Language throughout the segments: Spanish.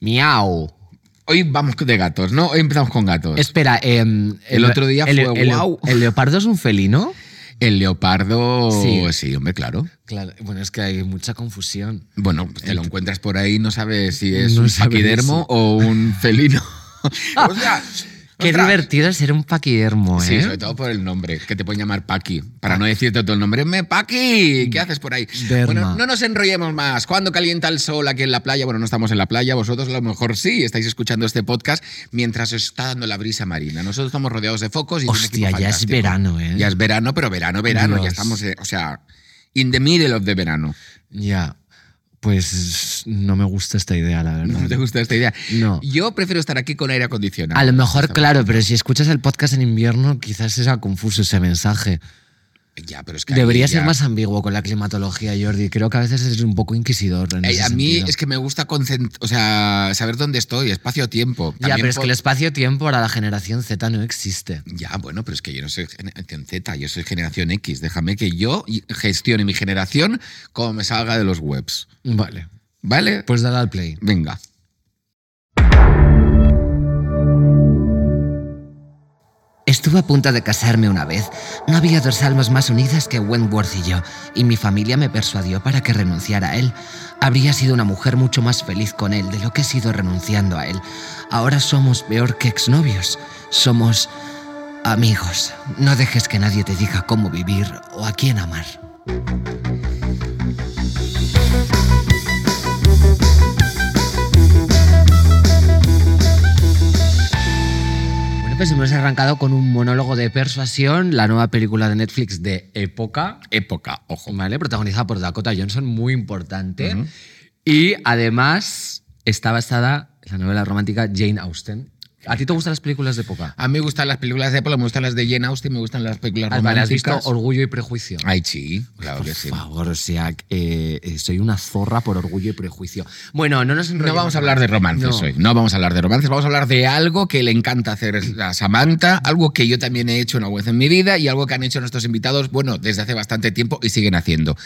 Miau. Hoy vamos de gatos, ¿no? Hoy empezamos con gatos. Espera, em, El otro día el, fue el-. ¿El leopardo es un felino? El leopardo. Sí. Sí, hombre, claro. Claro, bueno, es que hay mucha confusión. Bueno, pues te lo encuentras por ahí, no sabes si es No un paquidermo o un felino. o sea, Qué ostras. divertido ser un paquidermo, ¿eh? Sí, sobre todo por el nombre, que te pueden llamar Paqui. Para no decirte todo el nombre, me Paqui, ¿qué haces por ahí? Derma. Bueno, no nos enrollemos más. ¿Cuándo calienta el sol aquí en la playa? Bueno, no estamos en la playa, vosotros a lo mejor sí, estáis escuchando este podcast mientras os está dando la brisa marina. Nosotros estamos rodeados de focos y Hostia, ya es verano, ¿eh? Ya es verano, pero verano, verano, Dios. ya estamos, eh, o sea, in the middle of the verano. Ya. Pues no me gusta esta idea, la verdad. ¿No te gusta esta idea? No. Yo prefiero estar aquí con aire acondicionado. A lo mejor, claro, pero si escuchas el podcast en invierno, quizás sea confuso ese mensaje. Ya, pero es que ahí Debería ya- ser más ambiguo con la climatología, Jordi. Creo que a veces es un poco inquisidor. En Eh, ese a mí sentido. es que me gusta o sea, saber dónde estoy, espacio-tiempo. Ya, pero es que el espacio-tiempo para la generación Z no existe. Ya, bueno, pero es que yo no soy generación Z, yo soy generación X. Déjame que yo gestione mi generación como me salga de los webs. Vale. ¿Vale? Pues dale al play. Venga. Estuve a punto de casarme una vez. No había dos almas más unidas que Wentworth y yo, y mi familia me persuadió para que renunciara a él. Habría sido una mujer mucho más feliz con él de lo que he sido renunciando a él. Ahora somos peor que exnovios. Somos amigos. No dejes que nadie te diga cómo vivir o a quién amar. Pues hemos arrancado con un monólogo de persuasión, la nueva película de Netflix de época, Época, ojo. ¿vale? Protagonizada por Dakota Johnson, muy importante. Y además está basada en la novela romántica Jane Austen. ¿A ti te gustan las películas de época? A mí me gustan las películas de época, me gustan las de Jane Austen, me gustan las películas vale, ¿Has visto románticas. Orgullo y Prejuicio? Ay, sí, claro que sí. Por favor, o sea, eh, soy una zorra por orgullo y prejuicio. Bueno, no nos No vamos a hablar de romances No. hoy. No vamos a hablar de romances, vamos a hablar de algo que le encanta hacer a Samantha, algo que yo también he hecho una vez en mi vida y algo que han hecho nuestros invitados, bueno, desde hace bastante tiempo y siguen haciendo.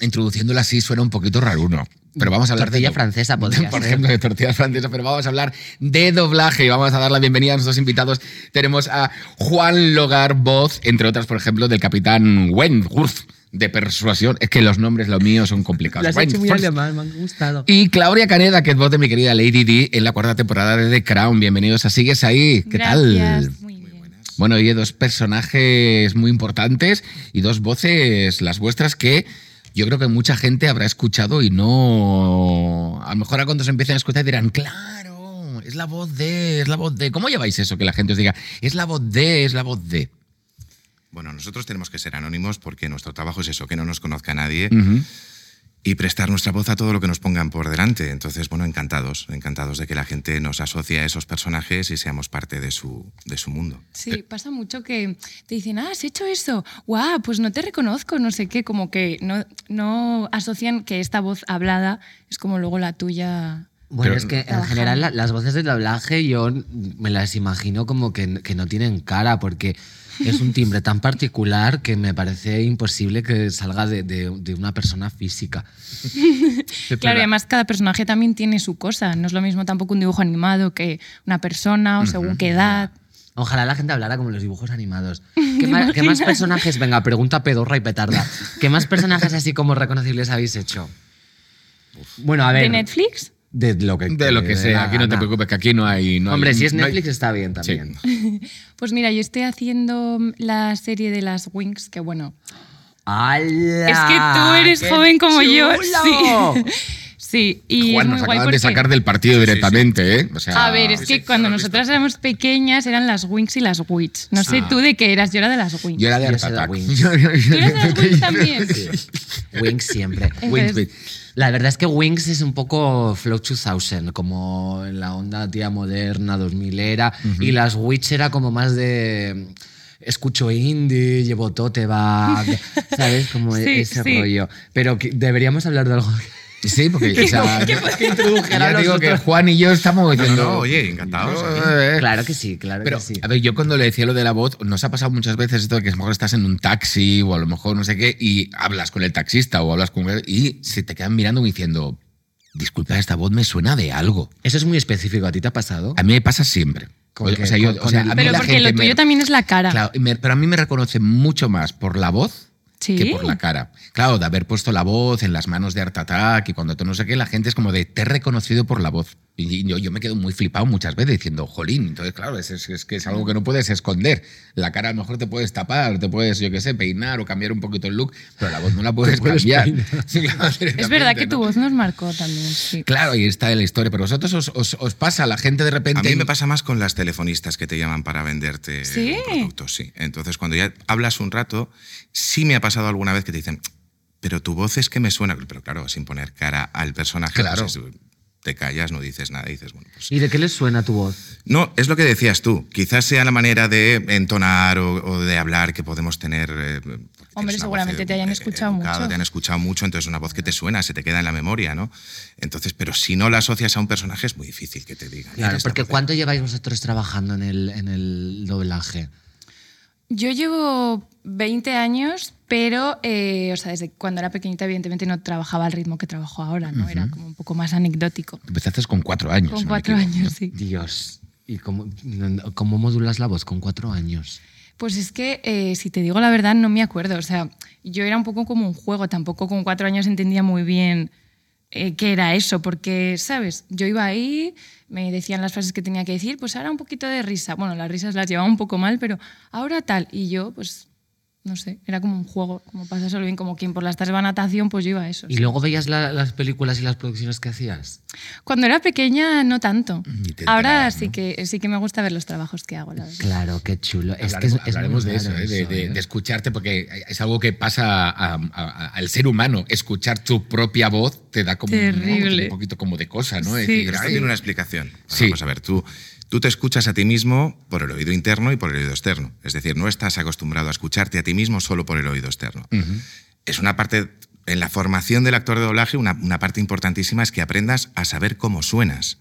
Introduciéndola así suena un poquito raro, ¿no? Pero vamos a hablar Tortilla de. francesa podría Por ser. ejemplo, de tortilla francesa, pero vamos a hablar de doblaje y vamos a dar la bienvenida a nuestros invitados. Tenemos a Juan Logar, voz, entre otras, por ejemplo, del capitán Wentworth de persuasión. Es que los nombres, lo mío, son complicados. Lo has hecho muy alemán, me han gustado. Y Claudia Caneda, que es voz de mi querida Lady D en la cuarta temporada de The Crown. Bienvenidos a Sigues ahí. ¿Qué Gracias, tal? Muy bien. Bueno, oye, dos personajes muy importantes y dos voces, las vuestras, que yo creo que mucha gente habrá escuchado y no. A lo mejor a cuando se empiecen a escuchar dirán, claro, es la voz de, es la voz de. ¿Cómo lleváis eso? Que la gente os diga, es la voz de, es la voz de. Bueno, nosotros tenemos que ser anónimos porque nuestro trabajo es eso, que no nos conozca nadie y prestar nuestra voz a todo lo que nos pongan por delante. Entonces, bueno, encantados, encantados de que la gente nos asocie a esos personajes y seamos parte de su, de su mundo. Sí, pasa mucho que te dicen, ah, has hecho eso, guau, pues no te reconozco, no sé qué, como que no, no asocian que esta voz hablada es como luego la tuya. Bueno, Pero- es que en general la- las voces de doblaje yo me las imagino como que, que no tienen cara, porque es un timbre tan particular que me parece imposible que salga de, de- de una persona física. Claro, y además cada personaje también tiene su cosa, no es lo mismo tampoco un dibujo animado que una persona o según qué edad. Ojalá la gente hablara como los dibujos animados. ¿Qué, ma- qué más personajes? Venga, pregunta pedorra y petarda. ¿Qué más personajes así como reconocibles habéis hecho? Bueno, a ver. ¿De Netflix? De lo que, De lo que sea, aquí no te preocupes, que aquí no hay. no hay- Hombre, si es no hay- Netflix está bien también. Pues mira, yo estoy haciendo la serie de las Wings, que bueno, ¡Hala! es que tú eres ¡Qué joven como yo. Sí. Sí, y Juan, es nos muy guay acaban de sacar del partido directamente, ¿eh? O sea, A ver, es que cuando nosotras éramos pequeñas eran las Wings y las Wits. No sé Ah. tú de qué eras, yo era de las Wings. Yo era de Yo Attack. Wings. ¿Tú eres de las Wings también? Wings siempre. Entonces- Wings, La verdad es que Wings es un poco Flow 2000, como en la onda tía moderna, 2000 era. Y las Witch era como más de. Escucho indie, llevo tote bag, ¿sabes? Como Sí, ese sí. rollo. Pero deberíamos hablar de algo. Sí, porque o sea, que ya digo que. Juan y yo estamos No, diciendo. no, oye, encantados. Eh, Claro que sí, claro Pero, que sí. a ver, yo cuando le decía lo de la voz, nos ha pasado muchas veces esto de que a lo mejor estás en un taxi o a lo mejor no sé qué y hablas con el taxista o hablas con él y se te quedan mirando como diciendo, disculpa, esta voz me suena de algo. Eso es muy específico. ¿A ti te ha pasado? A mí me pasa siempre. ¿Con O qué? sea, yo- ¿Con- o con sea, el- a mí Pero porque lo me- tuyo también es la cara. Claro, y me- pero a mí me reconoce mucho más por la voz Sí. que por la cara. Claro, de haber puesto la voz en las manos de Art Attack y cuando tú no sé qué, la gente es como de te he reconocido por la voz. Y yo, yo me quedo muy flipado muchas veces diciendo, jolín, entonces claro, es, es- es que es algo que no puedes esconder. La cara a lo mejor te puedes tapar, te puedes, yo qué sé, peinar o cambiar un poquito el look, pero la voz no la puedes puedes cambiar. Sí, claro, es verdad que tu ¿no? voz nos marcó también, sí. Claro, ahí está la historia, pero vosotros os, os- os pasa, la gente de repente... A mí me pasa más con las telefonistas que te llaman para venderte ¿Sí? un producto, sí. Entonces, cuando ya hablas un rato, sí me ha pasado alguna vez que te dicen, pero tu voz es que me suena, pero claro, sin poner cara al personaje, Claro. pues es- te callas, no dices nada, dices, bueno, pues... ¿Y de qué les suena tu voz? No, es lo que decías tú. Quizás sea la manera de entonar o, o de hablar que podemos tener. eh, Hombre, una seguramente voz, te hayan eh, escuchado educada, mucho. Te han escuchado mucho, entonces es una voz que te suena, se te queda en la memoria, ¿no? Entonces, pero si no la asocias a un personaje es muy difícil que te digan. Claro, "Eres porque esta voz". ¿cuánto lleváis vosotros trabajando en el, en el doblaje? Yo llevo 20 años, pero, eh, o sea, desde cuando era pequeñita, evidentemente no trabajaba al ritmo que trabajo ahora, ¿no? Era como un poco más anecdótico. Empezaste con cuatro años. Con si cuatro años, sí. Dios. ¿Y cómo, cómo modulas la voz con cuatro años? Pues es que, eh, si te digo la verdad, no me acuerdo. O sea, yo era un poco como un juego, tampoco con cuatro años entendía muy bien eh, qué era eso, porque, ¿sabes? Yo iba ahí, me decían las frases que tenía que decir, pues ahora un poquito de risa. Bueno, las risas las llevaba un poco mal, pero ahora tal. Y yo, pues, no sé, era como un juego, como pasárselo bien, como quien por las tardes va a natación, pues yo iba a eso. ¿Y sí. luego veías la- las películas y las producciones que hacías? Cuando era pequeña, no tanto. Ahora sí, que, sí que me gusta ver los trabajos que hago, la verdad. Claro, qué chulo. Es que Hablaremos, es, es hablaremos muy de eso, raro ¿eh? de, eso, de- ¿eh? de escucharte, porque es algo que pasa a- a- a- al ser humano. Escuchar tu propia voz te da como un poquito como de cosa, ¿no? Sí. Decir, esto "Ay, tiene una explicación. Sí. Vamos a ver, tú, tú te escuchas a ti mismo por el oído interno y por el oído externo. Es decir, no estás acostumbrado a escucharte a ti mismo solo por el oído externo. Es una parte, en la formación del actor de doblaje, una, una parte importantísima es que aprendas a saber cómo suenas.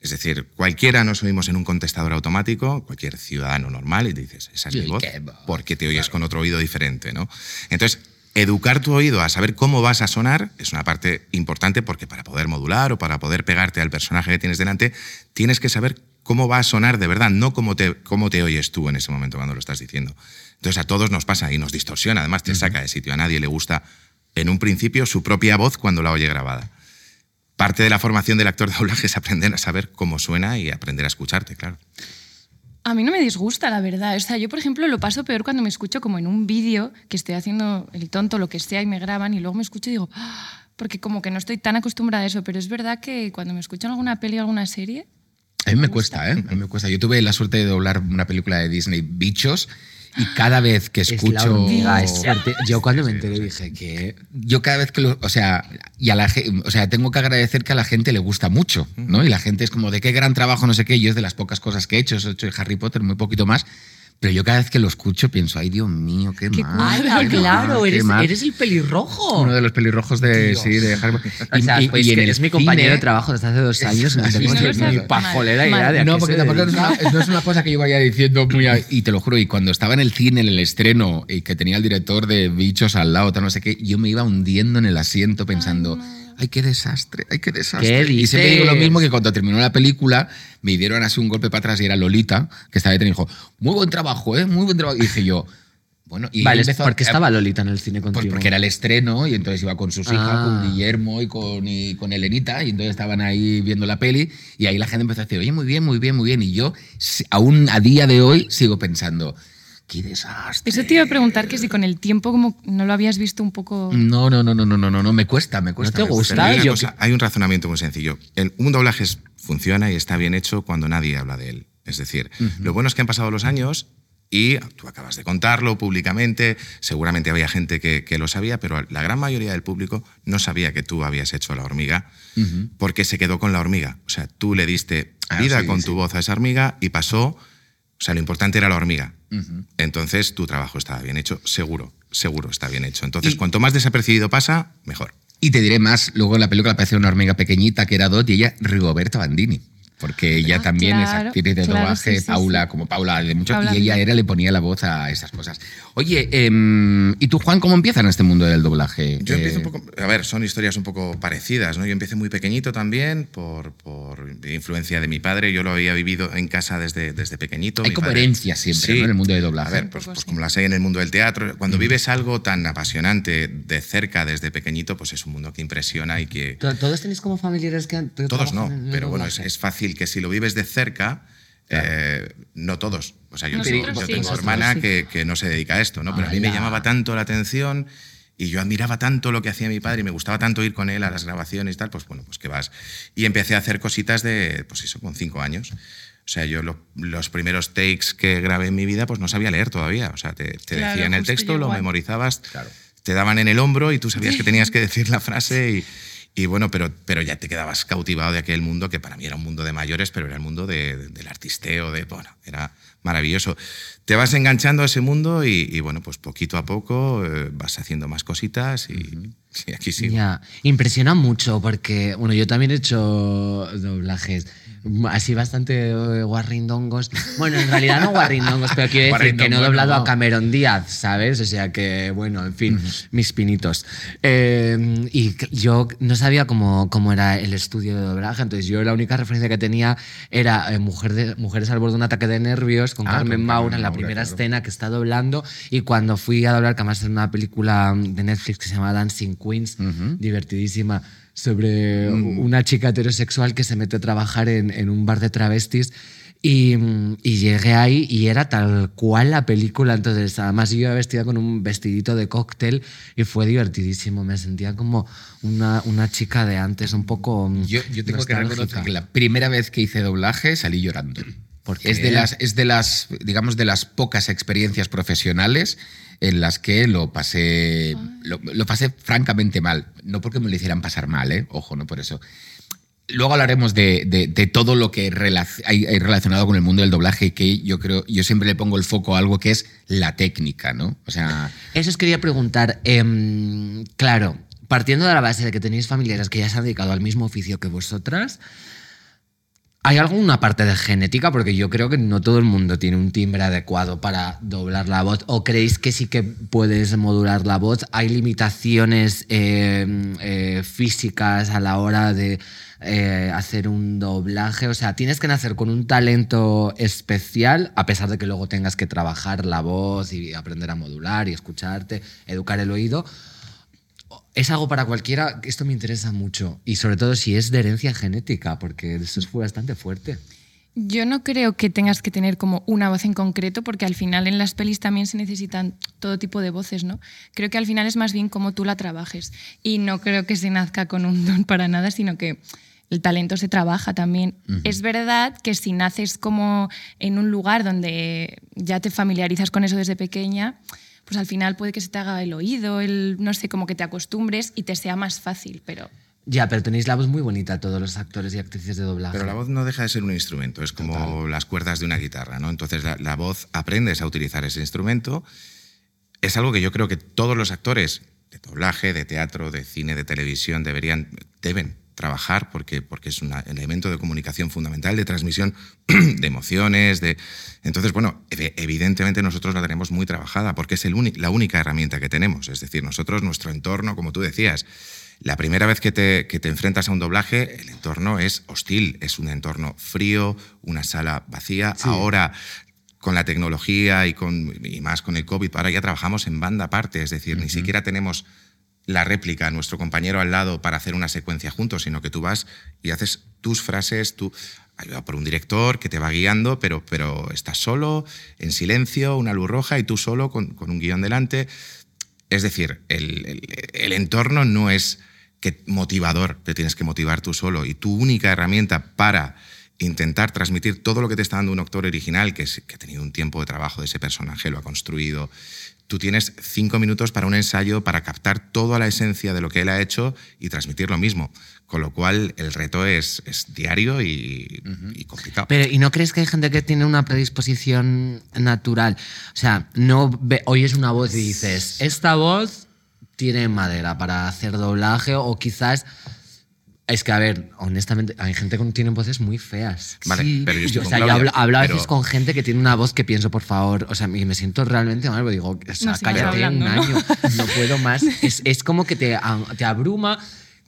Es decir, cualquiera nos oímos en un contestador automático, cualquier ciudadano normal, y dices, esa es mi voz, voz, porque te oyes con otro oído diferente, ¿no? Entonces, educar tu oído a saber cómo vas a sonar es una parte importante porque para poder modular o para poder pegarte al personaje que tienes delante, tienes que saber cómo va a sonar de verdad, no cómo te, cómo te oyes tú en ese momento cuando lo estás diciendo. Entonces, a todos nos pasa y nos distorsiona, además te saca de sitio. A nadie le gusta, en un principio, su propia voz cuando la oye grabada. Parte de la formación del actor de doblaje es aprender a saber cómo suena y aprender a escucharte, claro. A mí no me disgusta, la verdad. O sea, yo, por ejemplo, lo paso peor cuando me escucho como en un vídeo que estoy haciendo el tonto, lo que sea, y me graban, y luego me escucho y digo, "Ah", porque como que no estoy tan acostumbrada a eso, pero es verdad que cuando me escucho en alguna peli o alguna serie, A mí me cuesta, ¿eh? A mí me cuesta. Yo tuve la suerte de doblar una película de Disney, Bichos, y cada vez que Es la escucho... hormiga, es fuerte. Yo cuando me enteré dije que... yo cada vez que lo, o sea, y a la, o sea, tengo que agradecer que a la gente le gusta mucho, ¿no? Y la gente es como de qué gran trabajo, no sé qué, yo es de las pocas cosas que he hecho, he hecho de Harry Potter muy poquito más, pero yo cada vez que lo escucho pienso, ay Dios mío, qué, Qué mal. ¡Hala, qué claro! mal, Eres, mal". eres el pelirrojo. uno de los pelirrojos de, Dios. sí, de Harry Potter. O sea, pues en que el es mi compañero de trabajo desde hace dos años. No tengo no ni- pajolera idea de porque tampoco es, una, no es una cosa que yo vaya diciendo muy... a- y te lo juro, y cuando estaba en el cine, en el estreno, y que tenía el director de Bichos al lado, tal, no sé qué, yo me iba hundiendo en el asiento pensando... Ay, qué desastre, ay, qué desastre. ¿Qué y siempre digo lo mismo que cuando terminó la película, me dieron así un golpe para atrás y era Lolita, que estaba detrás y dijo, muy buen trabajo, ¿eh? Muy buen trabajo. Y dije yo, bueno, y Vale, empezó- ¿por qué estaba Lolita en el cine contigo? pues porque era el estreno y entonces iba con sus hijas, Ah. con Guillermo y con, y con Elenita y entonces estaban ahí viendo la peli y ahí la gente empezó a decir, oye, muy bien, muy bien, muy bien. Y yo aún a día de hoy sigo pensando, qué desastre. eso te iba a preguntar que si con el tiempo como no lo habías visto un poco... No, no, no, no, no, no, no, no, me cuesta, me cuesta. te me cuesta. gusta? Hay, cosa, hay un razonamiento muy sencillo. El, un doblaje es- funciona y está bien hecho cuando nadie habla de él. Es decir, lo bueno es que han pasado los años y tú acabas de contarlo públicamente, seguramente había gente que, que lo sabía, pero la gran mayoría del público no sabía que tú habías hecho la hormiga porque se quedó con la hormiga. O sea, tú le diste Ah, vida sí, con sí. tu voz a esa hormiga y pasó... O sea, lo importante era la hormiga. Entonces, tu trabajo estaba bien hecho, seguro, seguro está bien hecho. Entonces, Y- cuanto más desapercibido pasa, mejor. Y te diré más, luego en la película apareció una hormiga pequeñita que era Dot y ella Rigoberta Bandini. Porque ella Ah, también es claro, actriz de claro, doblaje, sí, sí, Paula, sí. como Paula de mucho, Paula y ella era le ponía la voz a esas cosas. Oye, em, ¿y tú, Juan, cómo empiezas en este mundo del doblaje? Yo Eh, empiezo un poco, a ver, son historias un poco parecidas, ¿no? Yo empecé muy pequeñito también por, por influencia de mi padre, yo lo había vivido en casa desde, desde pequeñito. Hay mi como padre- herencia siempre, ¿no? en el mundo de doblaje. A ver, pues, pues como las hay en el mundo del teatro, cuando vives algo tan apasionante de cerca desde pequeñito, pues es un mundo que impresiona y que... To- ¿Todos tenéis como familiares que, que Todos no, pero bueno, es, es fácil que si lo vives de cerca, eh, no todos. O sea, yo Nosotros tengo, yo sí, tengo hermana sí. que, que no se dedica a esto, ¿no? Pero a mí me Ala. llamaba tanto la atención y yo admiraba tanto lo que hacía mi padre y me gustaba tanto ir con él a las grabaciones y tal, pues bueno, pues que vas. Y empecé a hacer cositas de, pues eso, con cinco años. O sea, yo lo- los primeros takes que grabé en mi vida, pues no sabía leer todavía. O sea, te, te Claro, decían el texto, lo igual. memorizabas, te daban en el hombro y tú sabías que tenías que decir la frase y, y bueno, pero, pero ya te quedabas cautivado de aquel mundo que para mí era un mundo de mayores, pero era el mundo de- de- del artisteo, de, bueno, era maravilloso. Te vas enganchando a ese mundo y, y, bueno, pues poquito a poco eh, vas haciendo más cositas y, y aquí sigo. Ya, impresiona mucho porque, bueno, yo también he hecho doblajes así bastante eh, guarrindongos. Bueno, en realidad no guarrindongos, pero quiero decir que no he doblado no. a Cameron Díaz, ¿sabes? O sea que, bueno, en fin, mis pinitos. Eh, y yo no sabía cómo, cómo era el estudio de doblaje, entonces yo la única referencia que tenía era eh, Mujer de- Mujeres al borde de un ataque de nervios con Ah, Carmen Maura en la primera claro. escena que está doblando y cuando fui a doblar, que además es una película de Netflix que se llama Dancing Queens, divertidísima, sobre una chica heterosexual que se mete a trabajar en, en un bar de travestis. Y, mm, y llegué ahí y era tal cual la película. Entonces, además, yo iba vestida con un vestidito de cóctel y fue divertidísimo. Me sentía como una, una chica de antes, un poco. mm, Yo, yo tengo que reconocer que la primera vez que hice doblaje salí llorando. ¿Por Es de las, es de las, digamos, de las pocas experiencias profesionales en las que lo pasé, lo, lo pasé francamente mal. No porque me lo hicieran pasar mal, ¿eh? Ojo, no por eso. Luego hablaremos de, de- de todo lo que relac- hay, hay relacionado con el mundo del doblaje y que yo creo, yo siempre le pongo el foco a algo que es la técnica, ¿no? O sea, Eso os quería preguntar. em, claro, partiendo de la base de que tenéis familiares que ya se han dedicado al mismo oficio que vosotras, ¿hay alguna parte de genética? Porque yo creo que no todo el mundo tiene un timbre adecuado para doblar la voz. ¿O creéis que sí que puedes modular la voz? ¿Hay limitaciones em, eh, físicas a la hora de eh, hacer un doblaje? O sea, tienes que nacer con un talento especial, a pesar de que luego tengas que trabajar la voz y aprender a modular y escucharte, educar el oído. Es algo para cualquiera, esto me interesa mucho. Y sobre todo si es de herencia genética, porque eso fue bastante fuerte. Yo no creo que tengas que tener como una voz en concreto, porque al final en las pelis también se necesitan todo tipo de voces, ¿no? Creo que al final es más bien cómo tú la trabajes. Y no creo que se nazca con un don para nada, sino que el talento se trabaja también. Es verdad que si naces como en un lugar donde ya te familiarizas con eso desde pequeña, pues al final puede que se te haga el oído, el, no sé, como que te acostumbres y te sea más fácil, pero... Ya, pero tenéis la voz muy bonita todos los actores y actrices de doblaje. Pero la voz no deja de ser un instrumento, es como las cuerdas de una guitarra, ¿no? Entonces la, la voz aprendes a utilizar ese instrumento. Es algo que yo creo que todos los actores de doblaje, de teatro, de cine, de televisión deberían, deben trabajar porque, porque es un elemento de comunicación fundamental, de transmisión de emociones, de... Entonces, bueno, ev- evidentemente nosotros la tenemos muy trabajada porque es el la única herramienta que tenemos. Es decir, nosotros, nuestro entorno, como tú decías, la primera vez que te, que te enfrentas a un doblaje, el entorno es hostil, es un entorno frío, una sala vacía. Ahora, con la tecnología y, con, y más con el COVID, ahora ya trabajamos en banda aparte, es decir, ni siquiera tenemos la réplica a nuestro compañero al lado para hacer una secuencia juntos, sino que tú vas y haces tus frases, tú ayudado por un director que te va guiando, pero, pero estás solo, en silencio, una luz roja y tú solo con, con un guion delante. Es decir, el, el- entorno no es que motivador, te tienes que motivar tú solo. Y tu única herramienta para intentar transmitir todo lo que te está dando un actor original, que, es- que ha tenido un tiempo de trabajo de ese personaje, lo ha construido. Tú tienes cinco minutos para un ensayo para captar toda la esencia de lo que él ha hecho y transmitir lo mismo. Con lo cual, el reto es, es diario y, y complicado. Pero, ¿y no crees que hay gente que tiene una predisposición natural? O sea, no ve- oyes una voz y dices, esta voz tiene madera para hacer doblaje o quizás Es que, a ver, honestamente, hay gente que tiene voces muy feas. Vale, Sí. pero yo estoy o con sea, yo Claudia, hablo, hablo a pero- veces con gente que tiene una voz que pienso, por favor, o sea, y me siento realmente mal, porque digo, o sea, No cállate hablando, un ¿no? año, no puedo más. Es, es como que te, a- te abruma.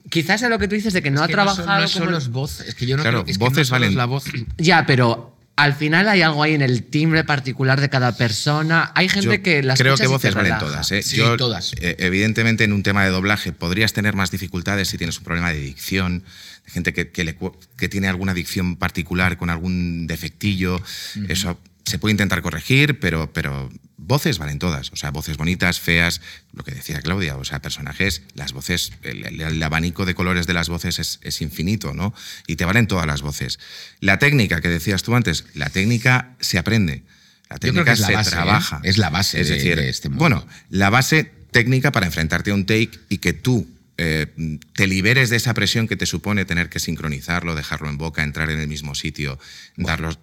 Quizás es lo que tú dices de que no Es ha que no son- trabajado. No, solo como- es voz. Es que yo no Claro, creo es que no voces solo es valen- la voz. Ya, pero al final hay algo ahí en el timbre particular de cada persona. Hay gente Yo que las creo que voces valen todas. ¿eh? Sí, Yo, todas. eh, evidentemente, en un tema de doblaje podrías tener más dificultades si tienes un problema de dicción, de gente que, que le cu- que tiene alguna dicción particular con algún defectillo. Eso se puede intentar corregir, pero, pero voces valen todas. O sea, voces bonitas, feas, lo que decía Claudia, o sea, personajes, las voces, el, abanico de colores de las voces es, es infinito, ¿no? Y te valen todas las voces. La técnica que decías tú antes, la técnica se aprende. La técnica que es la se base, ¿eh? trabaja. Es la base Es de- decir, de este mundo. bueno, la base técnica para enfrentarte a un take y que tú eh, te liberes de esa presión que te supone tener que sincronizarlo, dejarlo en boca, entrar en el mismo sitio, darlos.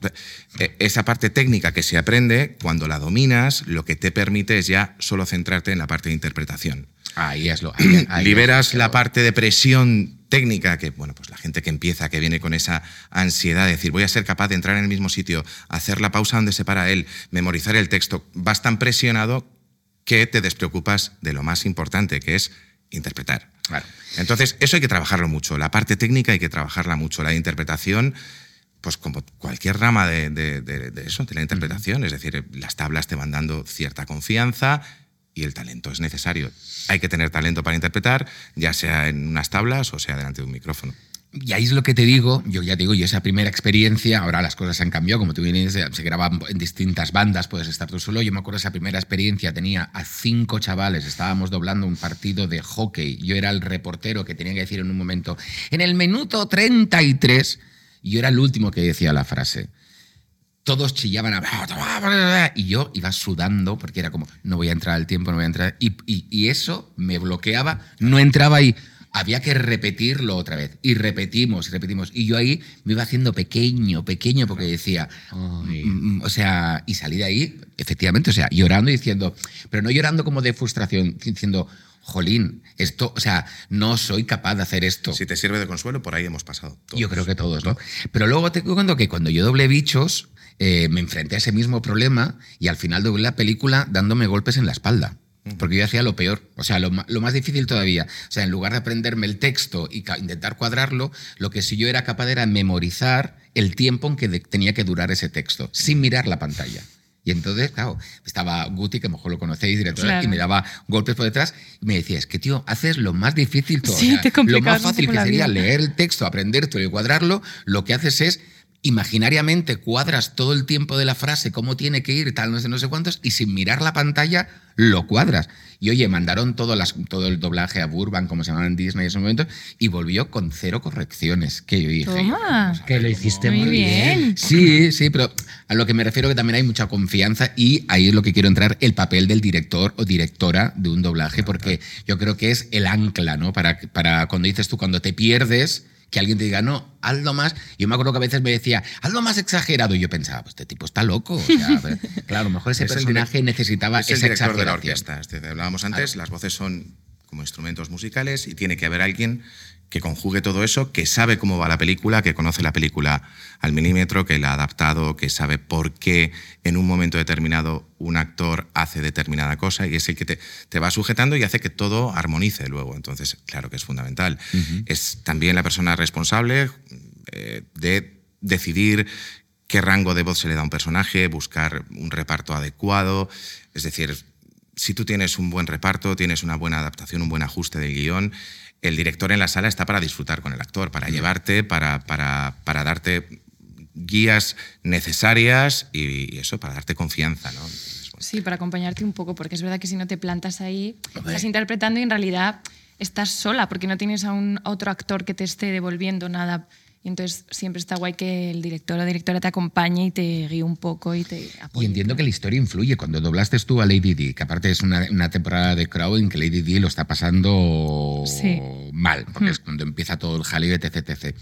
eh, esa parte técnica que se aprende, cuando la dominas, lo que te permite es ya solo centrarte en la parte de interpretación. Ahí es lo. ahí- ahí Liberas es, la parte de presión técnica que, bueno, pues la gente que empieza, que viene con esa ansiedad de decir, voy a ser capaz de entrar en el mismo sitio, hacer la pausa donde se para él, memorizar el texto, vas tan presionado que te despreocupas de lo más importante, que es interpretar. Claro. Entonces, eso hay que trabajarlo mucho. La parte técnica hay que trabajarla mucho. La interpretación, pues como cualquier rama de, de- de- de eso, de la interpretación, es decir, las tablas te van dando cierta confianza y el talento es necesario. Hay que tener talento para interpretar, ya sea en unas tablas o sea delante de un micrófono. Y ahí es lo que te digo, yo ya digo, y esa primera experiencia, ahora las cosas han cambiado, como tú vienes, se graban en distintas bandas, puedes estar tú solo. Yo me acuerdo esa primera experiencia, tenía a cinco chavales, estábamos doblando un partido de hockey, yo era el reportero que tenía que decir en un momento, en el minuto 33, y yo era el último que decía la frase. Todos chillaban a... y yo iba sudando porque era como, no voy a entrar al tiempo, no voy a entrar. Y eso me bloqueaba, no entraba ahí. Había que repetirlo otra vez. Y repetimos, y repetimos. Y yo ahí me iba haciendo pequeño, pequeño, porque decía, mm, mm, o sea, y salí de ahí, efectivamente, o sea, llorando y diciendo, pero no llorando como de frustración, diciendo, jolín, esto, o sea, no soy capaz de hacer esto. Si te sirve de consuelo, por ahí hemos pasado. todos. Yo creo que todos, ¿no? Pero luego te cuento que cuando yo doblé bichos, eh, me enfrenté a ese mismo problema y al final doblé la película dándome golpes en la espalda. Porque yo hacía lo peor, o sea, lo, lo más difícil todavía. O sea, en lugar de aprenderme el texto y intentar cuadrarlo, lo que sí yo era capaz era memorizar el tiempo en que tenía que durar ese texto, sin mirar la pantalla. Y entonces, claro, estaba Guti, que a lo mejor lo conocéis, director, Claro. y me daba golpes por detrás y me decía, es que tío, haces lo más difícil todo. Sí, O sea, te lo más fácil que sería vida. leer el texto, aprendértelo y cuadrarlo, lo que haces es imaginariamente cuadras todo el tiempo de la frase, cómo tiene que ir, tal, no sé, no sé cuántos, y sin mirar la pantalla lo cuadras. Y oye, mandaron todo, las, todo el doblaje a Burbank, como se llamaba en Disney en ese momento, y volvió con cero correcciones. Que yo dije, Toma. Que lo hiciste Muy muy bien. bien. Sí, sí, pero a lo que me refiero que también hay mucha confianza y ahí es lo que quiero entrar, el papel del director o directora de un doblaje, porque yo creo que es el ancla, ¿no? Para, para cuando dices tú, cuando te pierdes, que alguien te diga, no, hazlo más. Yo me acuerdo que a veces me decía, hazlo más exagerado. Y yo pensaba, pues este tipo está loco. O sea, ver, claro, a lo mejor ese Es el personaje direc- necesitaba es el esa director de la orquesta. Este, hablábamos antes, las voces son como instrumentos musicales y tiene que haber alguien que conjugue todo eso, que sabe cómo va la película, que conoce la película al milímetro, que la ha adaptado, que sabe por qué en un momento determinado un actor hace determinada cosa y es el que te, te va sujetando y hace que todo armonice luego. Entonces, claro que es fundamental. Es también la persona responsable eh, de decidir qué rango de voz se le da a un personaje, buscar un reparto adecuado. Es decir, si tú tienes un buen reparto, tienes una buena adaptación, un buen ajuste del guion, el director en la sala está para disfrutar con el actor, para llevarte, para, para, para darte guías necesarias y, y eso, para darte confianza. ¿no? Entonces, bueno, Sí, para acompañarte un poco, porque es verdad que si no te plantas ahí, estás interpretando y en realidad estás sola, porque no tienes a un a otro actor que te esté devolviendo nada. Y entonces siempre está guay que el director o directora te acompañe y te guíe un poco y te Y apoye. entiendo que la historia influye. Cuando doblaste tú a Lady D, que aparte es una, una temporada de Crow en que Lady D lo está pasando Sí. mal, porque es cuando empieza todo el jaleo, etc, etc.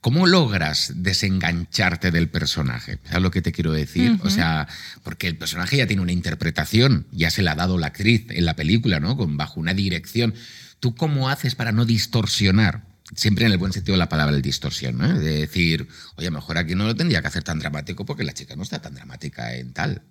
¿Cómo logras desengancharte del personaje? ¿Sabes lo que te quiero decir? O sea, porque el personaje ya tiene una interpretación, ya se la ha dado la actriz en la película, ¿no? Con, bajo una dirección. ¿Tú cómo haces para no distorsionar siempre en el buen sentido de la palabra, el distorsión, ¿no? De decir, oye, mejor aquí no lo tendría que hacer tan dramático porque la chica no está tan dramática en tal.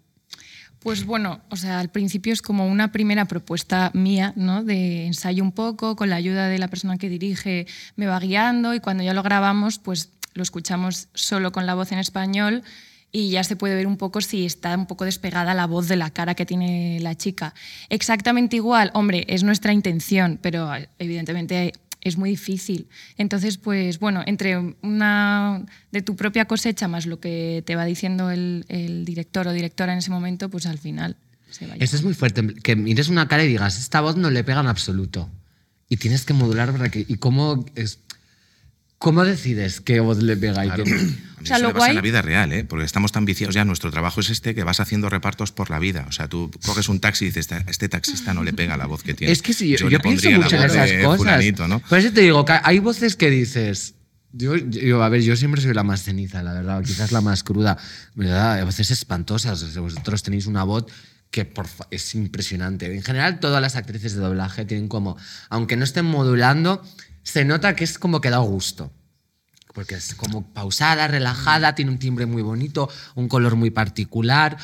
Pues bueno, o sea, al principio es como una primera propuesta mía, ¿no? De ensayo un poco, con la ayuda de la persona que dirige, me va guiando y cuando ya lo grabamos, pues lo escuchamos solo con la voz en español y ya se puede ver un poco si está un poco despegada la voz de la cara que tiene la chica. Exactamente igual, hombre, es nuestra intención, pero evidentemente es muy difícil. Entonces, pues bueno, entre una de tu propia cosecha más lo que te va diciendo el, director o directora en ese momento, pues al final se va. Eso es muy fuerte, que mires una cara y digas, esta voz no le pega en absoluto. Y tienes que modular para que... ¿Y cómo es, ¿Cómo decides qué voz le pega y qué no? O sea, lo pasa en la vida real, ¿eh? porque estamos tan viciados ya. Nuestro trabajo es este que vas haciendo repartos por la vida. O sea, tú coges un taxi y dices, este taxista no le pega la voz que tiene. Es que sí, yo, pienso mucho en esas cosas. Por eso te digo, que hay voces que dices. Yo, a ver, yo siempre soy la más ceniza, la verdad, quizás la más cruda. ¿verdad? A veces espantosas. Vosotros tenéis una voz que es impresionante. En general, todas las actrices de doblaje tienen como, aunque no estén modulando, se nota que es como que da gusto. Porque es como pausada, relajada, tiene un timbre muy bonito, un color muy particular.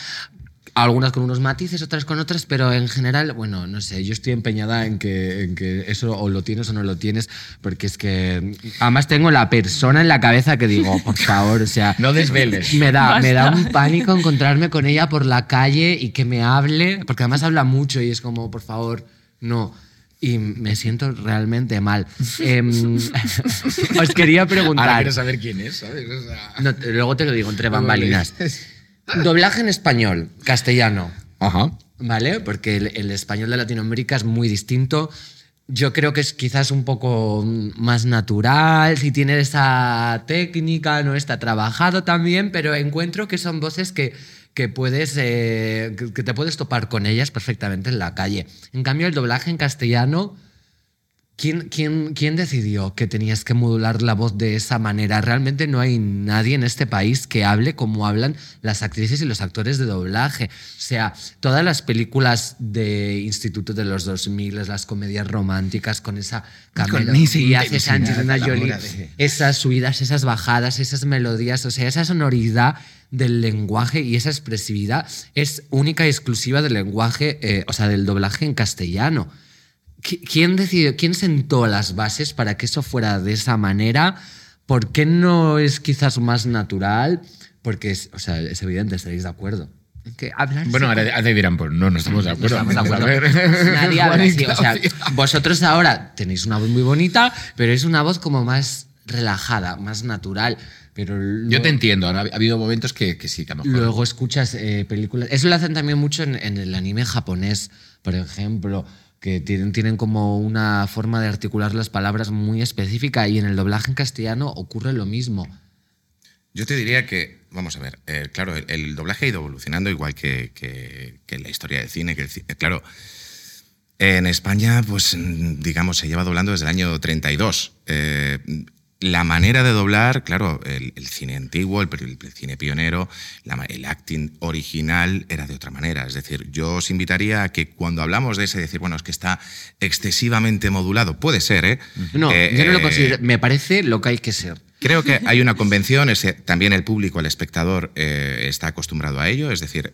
Algunas con unos matices, otras con otras, pero en general, bueno, no sé, yo estoy empeñada en que, en que eso o lo tienes o no lo tienes, porque es que además tengo la persona en la cabeza que digo, por favor, o sea... No desveles. Me da, me da un pánico encontrarme con ella por la calle y que me hable, porque además habla mucho y es como, por favor, no y me siento realmente mal. Em, os quería preguntar. Ahora quiero saber quién es, ¿sabes? luego te lo digo, entre bambalinas. Doblaje en español, castellano. Ajá. ¿Vale? Porque el, español de Latinoamérica es muy distinto. Yo creo que es quizás un poco más natural, si tiene esa técnica, no está trabajado también, pero encuentro que son voces que que, puedes, eh, que te puedes topar con ellas perfectamente en la calle. En cambio, el doblaje en castellano, ¿quién, quién, quién decidió que tenías que modular la voz de esa manera? Realmente no hay nadie en este país que hable como hablan las actrices y los actores de doblaje. O sea, todas las películas de Instituto de los 2000, las comedias románticas con esa y esa Angelina Jolie, esas subidas, esas bajadas, esas melodías, o sea, esa sonoridad del lenguaje y esa expresividad es única y exclusiva del lenguaje, eh, o sea, del doblaje en castellano. ¿Quién decidió, quién sentó las bases para que eso fuera de esa manera? ¿Por qué no es quizás más natural? Porque es, o sea, es evidente, estaréis de acuerdo. Que bueno, ahora dirán, pues no, no estamos de acuerdo. No estamos de acuerdo. Nadie habla así. O sea, vosotros ahora tenéis una voz muy bonita, pero es una voz como más relajada, más natural. Yo te entiendo, ha habido momentos que, que sí, que a lo mejor... Luego escuchas eh, películas... Eso lo hacen también mucho en, el anime japonés, por ejemplo, que tienen, tienen como una forma de articular las palabras muy específica y en el doblaje en castellano ocurre lo mismo. Yo te diría que, vamos a ver, eh, claro, el, doblaje ha ido evolucionando igual que, que, la historia del cine, que eh, claro... En España, pues digamos, se lleva doblando desde el año 32 la manera de doblar, claro, el, cine antiguo, el, cine pionero, el acting original era de otra manera. Es decir, yo os invitaría a que cuando hablamos de ese, decir, bueno, es que está excesivamente modulado, puede ser, ¿eh? No, eh, yo no lo considero. Eh, me parece lo que hay que ser. Creo que hay una convención, también el público, el espectador eh, está acostumbrado a ello, es decir,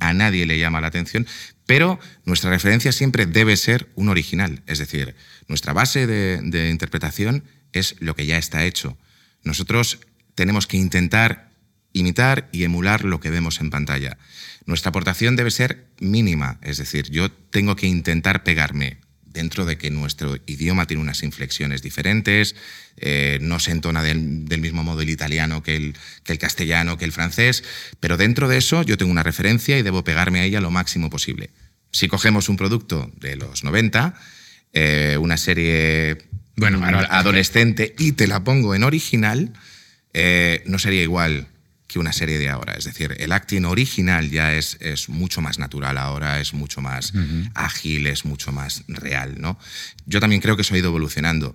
a nadie le llama la atención, pero nuestra referencia siempre debe ser un original, es decir, nuestra base de interpretación es lo que ya está hecho. Nosotros tenemos que intentar imitar y emular lo que vemos en pantalla. Nuestra aportación debe ser mínima, es decir, yo tengo que intentar pegarme dentro de que nuestro idioma tiene unas inflexiones diferentes, eh, no se entona del, mismo modo el italiano que el, castellano, que el francés, pero dentro de eso yo tengo una referencia y debo pegarme a ella lo máximo posible. Si cogemos un producto de los 90, eh, una serie bueno, adolescente y te la pongo en original, eh, no sería igual que una serie de ahora. Es decir, el acting original ya es, es mucho más natural ahora, es mucho más ágil, es mucho más real. ¿no? Yo también creo que eso ha ido evolucionando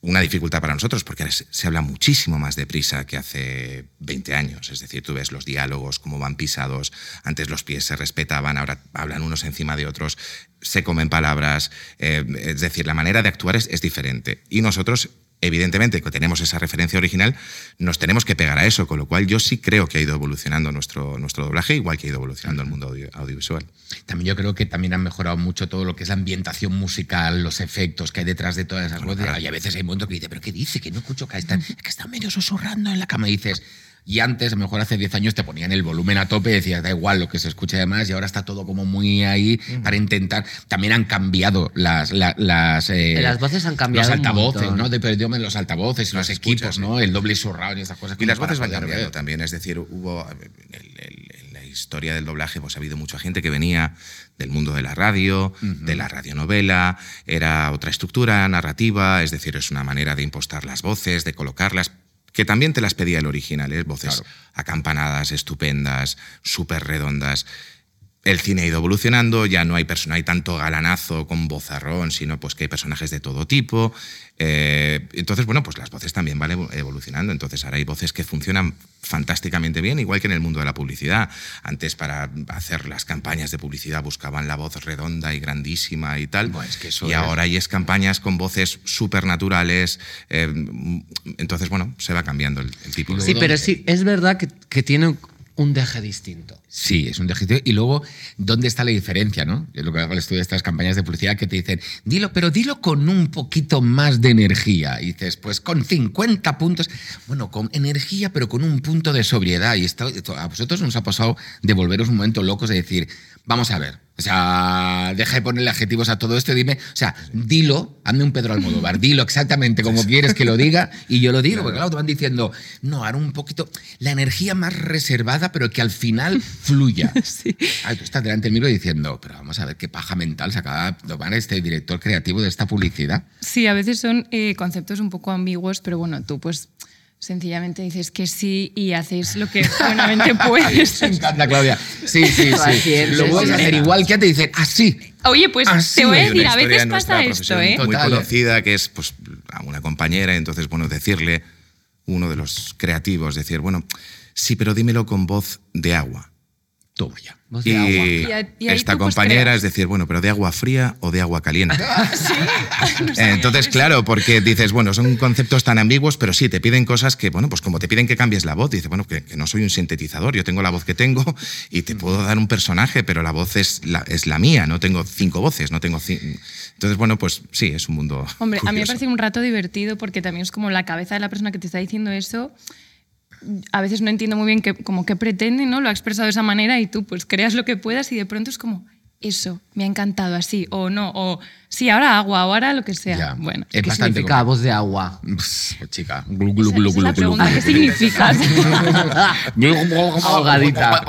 una dificultad para nosotros porque se habla muchísimo más deprisa que hace 20 años. Es decir, tú ves los diálogos, cómo van pisados, antes los pies se respetaban, ahora hablan unos encima de otros, se comen palabras. Eh, es decir, la manera de actuar es, diferente. Y nosotros evidentemente, que tenemos esa referencia original, nos tenemos que pegar a eso, con lo cual yo sí creo que ha ido evolucionando nuestro, nuestro doblaje, igual que ha ido evolucionando el mundo audio- audiovisual. También yo creo que también han mejorado mucho todo lo que es la ambientación musical, los efectos que hay detrás de todas esas voces. Y a veces hay momentos que dice, ¿pero qué dice? Que no escucho que está, es que está medio susurrando en la cama. Y dices, y antes, a lo mejor hace 10 años, te ponían el volumen a tope y decías, da igual lo que se escuche además, y ahora está todo como muy ahí para intentar. También han cambiado las. la- las, eh, Las voces han cambiado Los un altavoces, montón. ¿no? De, yo me- los altavoces y los, Los equipos, escuchas, ¿no? El doble surround y esas cosas. Y las voces van cambiando ver. también, es decir, hubo en, el- el- en la historia del doblaje, pues ha habido mucha gente que venía del mundo de la radio, de la radionovela, era otra estructura narrativa, es decir, es una manera de impostar las voces, de colocarlas, que también te las pedía el original, ¿eh? voces Claro. acampanadas, estupendas, súper redondas. El cine ha ido evolucionando, ya no hay, no hay tanto galanazo con vozarrón, sino pues que hay personajes de todo tipo. Eh, entonces, bueno, pues las voces también van evo- evolucionando. Entonces ahora hay voces que funcionan fantásticamente bien, igual que en el mundo de la publicidad. Antes para hacer las campañas de publicidad buscaban la voz redonda y grandísima y tal. Bueno, es que eso y es- ahora hay es campañas con voces súper naturales. entonces, bueno, se va cambiando el, el tipo de Sí, pero sí, es verdad que, que tiene un deje distinto. Sí, es un ejercicio. Y luego, ¿dónde está la diferencia? ¿no? Es lo que hago el estudio de estas campañas de publicidad que te dicen, dilo, pero dilo con un poquito más de energía. Y dices, pues con 50 puntos. Bueno, con energía, pero con un punto de sobriedad. Y a vosotros nos ha pasado de volveros un momento locos de decir, vamos a ver. O sea, deja de ponerle adjetivos a todo esto y dime, o sea, dilo, hazme un Pedro Almodóvar, dilo exactamente como quieres que lo diga y yo lo digo, porque claro, te van diciendo, no, ahora un poquito, la energía más reservada, pero que al final fluya. Ay, tú estás delante del micro diciendo, pero vamos a ver qué paja mental se acaba de tomar este director creativo de esta publicidad. Sí, a veces son eh, conceptos un poco ambiguos, pero bueno, tú pues sencillamente dices que sí y hacéis lo que buenamente puedes. Me encanta, Claudia. Sí, sí, Así sí. Lo puedes hacer igual que te dicen, así. Oye, pues Ah, sí, te voy a decir, a historia veces pasa esto, ¿eh? Muy Total. conocida, que es pues, a una compañera, entonces, bueno, decirle, uno de los creativos, decir, bueno, sí, pero dímelo con voz de agua. Toma ya. Voz Y, de agua. Y a- y ahí esta tú, pues, compañera creas. es decir, bueno, pero de agua fría o de agua caliente. Sí. No sabía Entonces, claro, porque dices, bueno, son conceptos tan ambiguos, pero sí, te piden cosas que, bueno, pues como te piden que cambies la voz, dices, bueno, que, que no soy un sintetizador, yo tengo la voz que tengo y te puedo dar un personaje, pero la voz es la, es la mía, no tengo cinco voces, no tengo... Entonces, bueno, pues sí, es un mundo... Hombre, a mí me parece un rato divertido porque también es como la cabeza de la persona que te está diciendo eso. A veces no entiendo muy bien qué, como qué pretende, ¿no? Lo ha expresado de esa manera y tú pues creas lo que puedas y de pronto es como, eso, me ha encantado así, o no, o sí, ahora agua, o ahora lo que sea. Ya. Bueno. Es ¿Qué bastante significa voz de agua? Pues, chica. Glu, glu, glu, glu. ¿qué significa? Ahogadita.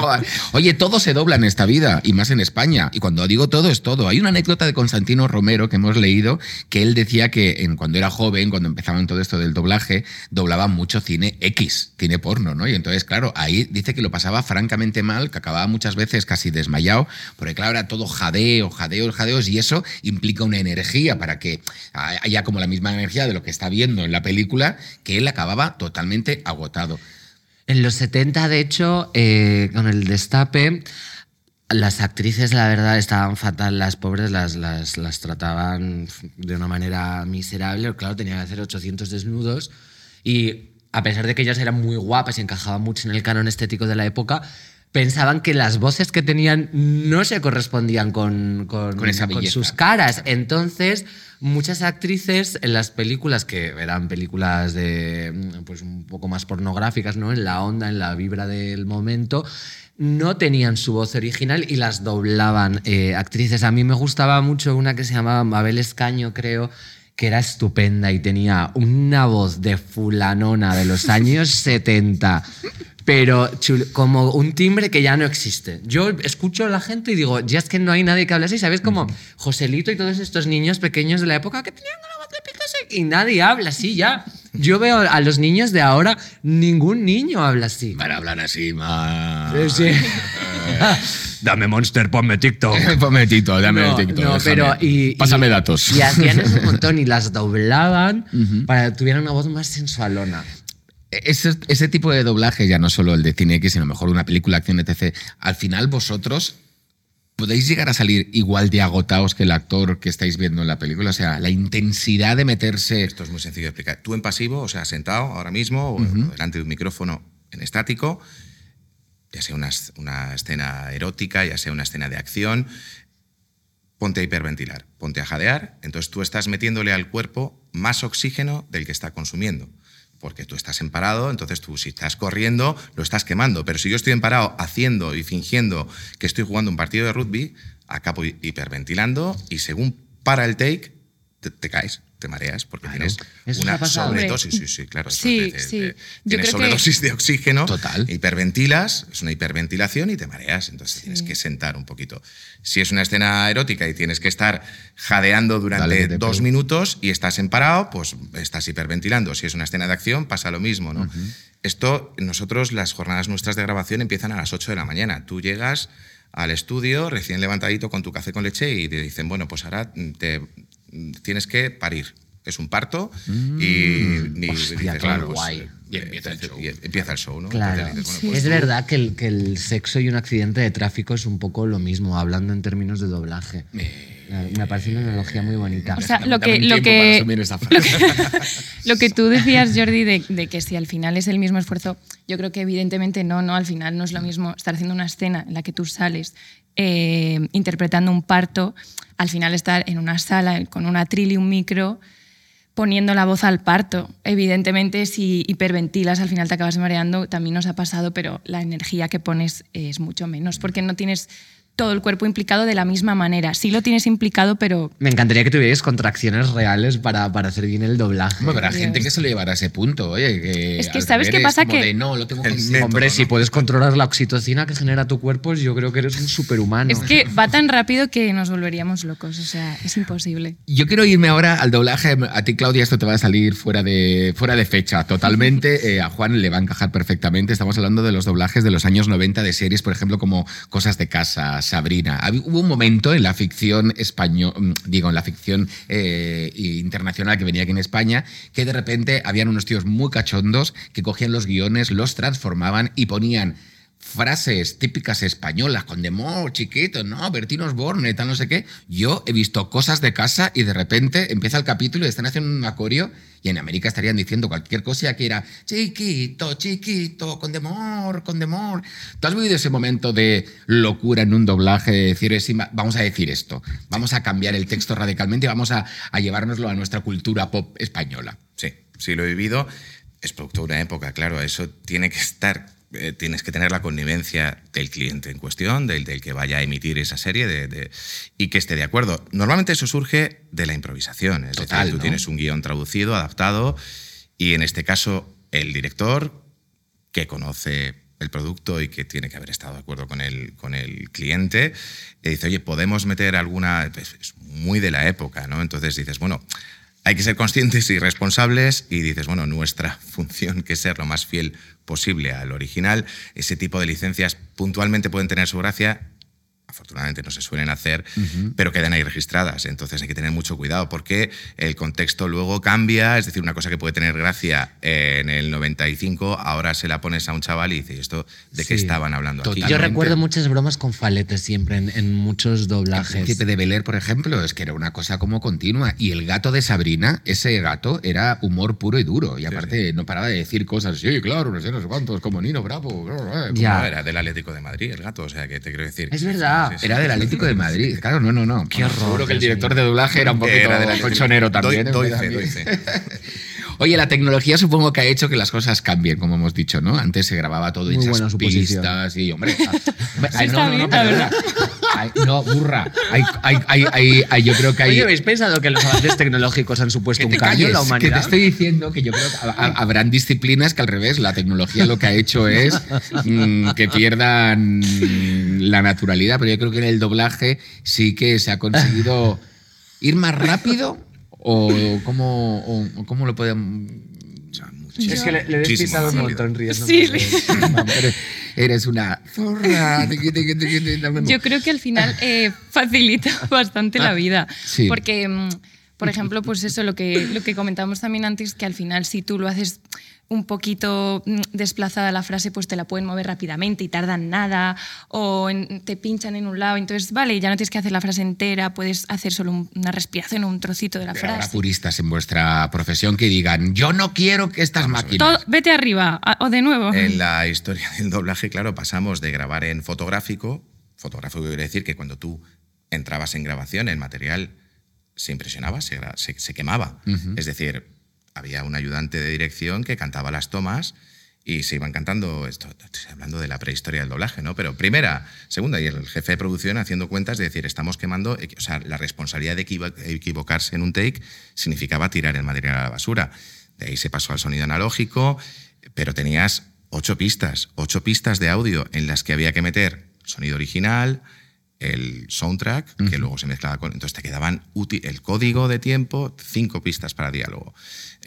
Oye, todo se dobla en esta vida, y más en España. Y cuando digo todo, es todo. Hay una anécdota de Constantino Romero que hemos leído, que él decía que en, cuando era joven, cuando empezaban todo esto del doblaje, doblaba mucho cine X, cine porno, ¿no? Y entonces, claro, ahí dice que lo pasaba francamente mal, que acababa muchas veces casi desmayado, porque claro, era todo jadeo, jadeos, jadeos, y eso implica una energía para que haya como la misma energía de lo que está viendo en la película, que él acababa totalmente agotado. En los 70, de hecho, eh, con el destape, las actrices, la verdad, estaban fatal. Las pobres las, las, las trataban de una manera miserable. Claro, tenían que hacer 800 desnudos. Y a pesar de que ellas eran muy guapas y encajaban mucho en el canon estético de la época, pensaban que las voces que tenían no se correspondían con, con, Con esa belleza. sus caras. Entonces, muchas actrices en las películas, que eran películas de pues un poco más pornográficas, ¿no? En la onda, en la vibra del momento, no tenían su voz original y las doblaban eh, actrices. A mí me gustaba mucho una que se llamaba Mabel Escaño, creo que era estupenda y tenía una voz de fulanona de los años 70, pero como un timbre que ya no existe. Yo escucho a la gente y digo, ya es que no hay nadie que hable así, ¿sabes? Como Joselito y todos estos niños pequeños de la época que tenían Picasso y nadie habla así ya. Yo veo a los niños de ahora, ningún niño habla así. Para hablar así más. Sí, sí. Dame Monster, ponme TikTok. Ponme Tito, dame No, TikTok. no, pero y, Pásame y- datos. Y hacían eso un montón y las doblaban para que tuvieran una voz más sensualona. Ese, ese tipo de doblaje, ya no solo el de cine X, sino mejor una película, acción, etc. Al final vosotros podéis llegar a salir igual de agotados que el actor que estáis viendo en la película. O sea, la intensidad de meterse. Esto es muy sencillo de explicar. Tú en pasivo, o sea, sentado ahora mismo, o delante de un micrófono en estático, ya sea una, una escena erótica, ya sea una escena de acción, ponte a hiperventilar, ponte a jadear, entonces tú estás metiéndole al cuerpo más oxígeno del que está consumiendo. Porque tú estás en parado, entonces tú si estás corriendo lo estás quemando. Pero si yo estoy en parado haciendo y fingiendo que estoy jugando un partido de rugby, acabo hiperventilando y según para el take, te caes te mareas porque tienes una sobredosis. Sí, sí, claro. Sí, sí. tienes sobredosis de oxígeno, Total. hiperventilas, es una hiperventilación y te mareas. Entonces tienes que sentar un poquito. Si es una escena erótica y tienes que estar jadeando durante dos minutos y estás en parado, pues estás hiperventilando. Si es una escena de acción, pasa lo mismo, ¿no? Esto, nosotros, las jornadas nuestras de grabación empiezan a las 8 de la mañana. Tú llegas al estudio recién levantadito con tu café con leche y te dicen, bueno, pues ahora te tienes que parir. Es un parto y, mm. claro, pues, guay. Eh, y empieza, el show. empieza el show, ¿no? Claro. Pues es verdad que el, que el, sexo y un accidente de tráfico es un poco lo mismo, hablando en términos de doblaje. Me parece una analogía muy bonita. O sea, lo que, lo que, lo que, tú decías, Jordi, de, de, que si al final es el mismo esfuerzo, yo creo que evidentemente no, no, al final no es lo mismo estar haciendo una escena en la que tú sales eh, interpretando un parto, al final estar en una sala con un atril y un micro poniendo la voz al parto. Evidentemente, si hiperventilas, al final te acabas mareando, también nos ha pasado, pero la energía que pones es mucho menos, porque no tienes todo el cuerpo implicado de la misma manera. Sí lo tienes implicado, pero... Me encantaría que tuvierais contracciones reales para, para hacer bien el doblaje. Bueno, pero hay gente que se lo llevará a ese punto, oye, que Es que ¿sabes qué pasa? que... no, lo tengo Hombre, si puedes controlar la oxitocina que genera tu cuerpo, yo creo que eres un superhumano. Es que va tan rápido que nos volveríamos locos, o sea, es imposible. Yo quiero irme ahora al doblaje. A ti, Claudia, esto te va a salir fuera de, fuera de fecha, totalmente. Eh, a Juan le va a encajar perfectamente. Estamos hablando de los doblajes de los años 90 de series, por ejemplo, como Cosas de Casa, Sabrina. Hubo un momento en la ficción español, mm, digo, en la ficción eh, internacional que venía aquí en España, que de repente habían unos tíos muy cachondos que cogían los guiones, los transformaban y ponían frases típicas españolas, con demor, chiquito, no, Bertino Osborne, tal no sé qué. Yo he visto cosas de casa y de repente empieza el capítulo y están haciendo un acorio y en América estarían diciendo cualquier cosa que era chiquito, chiquito, con demor, con demor. ¿Tú has vivido ese momento de locura en un doblaje de decir, vamos a decir esto, vamos a cambiar el texto radicalmente y vamos a, a llevárnoslo a nuestra cultura pop española? Sí, sí lo he vivido. Es producto de una época, claro, eso tiene que estar eh, tienes que tener la connivencia del cliente en cuestión, del, del que vaya a emitir esa serie de, y que esté de acuerdo. Normalmente eso surge de la improvisación, es decir, tú tienes un guion traducido, adaptado, y en este caso el director, que conoce el producto y que tiene que haber estado de acuerdo con el, con el cliente, le dice, oye, podemos meter alguna... Es muy de la época, ¿no? Entonces dices, bueno, hay que ser conscientes y responsables y dices, bueno, nuestra función que es ser lo más fiel posible al original, ese tipo de licencias puntualmente pueden tener su gracia afortunadamente no se suelen hacer, pero quedan ahí registradas. Entonces hay que tener mucho cuidado porque el contexto luego cambia, es decir, una cosa que puede tener gracia en el 95, ahora se la pones a un chaval y dices, ¿esto de qué estaban hablando aquí? Yo recuerdo muchas bromas con faletes siempre en, muchos doblajes. El príncipe de Bel por ejemplo, es que era una cosa como continua. Y el gato de Sabrina, ese gato, era humor puro y duro. Y aparte no paraba de decir cosas, sí, claro, no sé, no sé cuántos, como Nino Bravo. Ya. Era del Atlético de Madrid el gato, o sea, que te quiero decir. Es verdad. Era del Atlético de Madrid. Claro, no, no, no. Qué horror. Seguro que el director de doblaje era un poquito era del colchonero también. Doy, doy Oye, la tecnología supongo que ha hecho que las cosas cambien, como hemos dicho, ¿no? Antes se grababa todo en esas pistas y, hombre... ay, no, no, no, no, burra. Hay, yo creo que hay... Oye, ¿habéis pensado que los avances tecnológicos han supuesto un cambio en la humanidad? Que te estoy diciendo que yo creo que habrán disciplinas que al revés, la tecnología lo que ha hecho es mm, que pierdan la naturalidad, pero yo creo que en el doblaje sí que se ha conseguido ir más rápido ¿O cómo, o, lo podemos...? Es que le, he pisado un montón riendo. Sí, eres una zorra. Yo creo que al final eh, facilita bastante la vida. Porque, mm, Por ejemplo, pues eso, lo que, lo que comentábamos también antes, que al final si tú lo haces un poquito mm, desplazada la frase, pues te la pueden mover rápidamente y tardan nada, o en- te pinchan en un lado, entonces, vale, ya no tienes que hacer la frase entera, puedes hacer solo un- una respiración o un trocito de la Pero habrá frase. puristas en vuestra profesión que digan, yo no quiero que estas máquinas... Todo- vete arriba, a- o de nuevo. En la historia del doblaje, claro, pasamos de grabar en fotográfico, fotográfico quiere decir que cuando tú entrabas en grabación, el material se impresionaba, se- se quemaba. Es decir, había un ayudante de dirección que cantaba las tomas y se iban cantando, esto, estoy hablando de la prehistoria del doblaje, ¿no? Pero primera, segunda, y el jefe de producción haciendo cuentas de decir, estamos quemando, o sea, la responsabilidad de equivo- equivocarse en un take significaba tirar el material a la basura. De ahí se pasó al sonido analógico, pero tenías ocho pistas, ocho pistas de audio en las que había que meter sonido original, el soundtrack, que luego se mezclaba con... Entonces te quedaban el código de tiempo, cinco pistas para diálogo.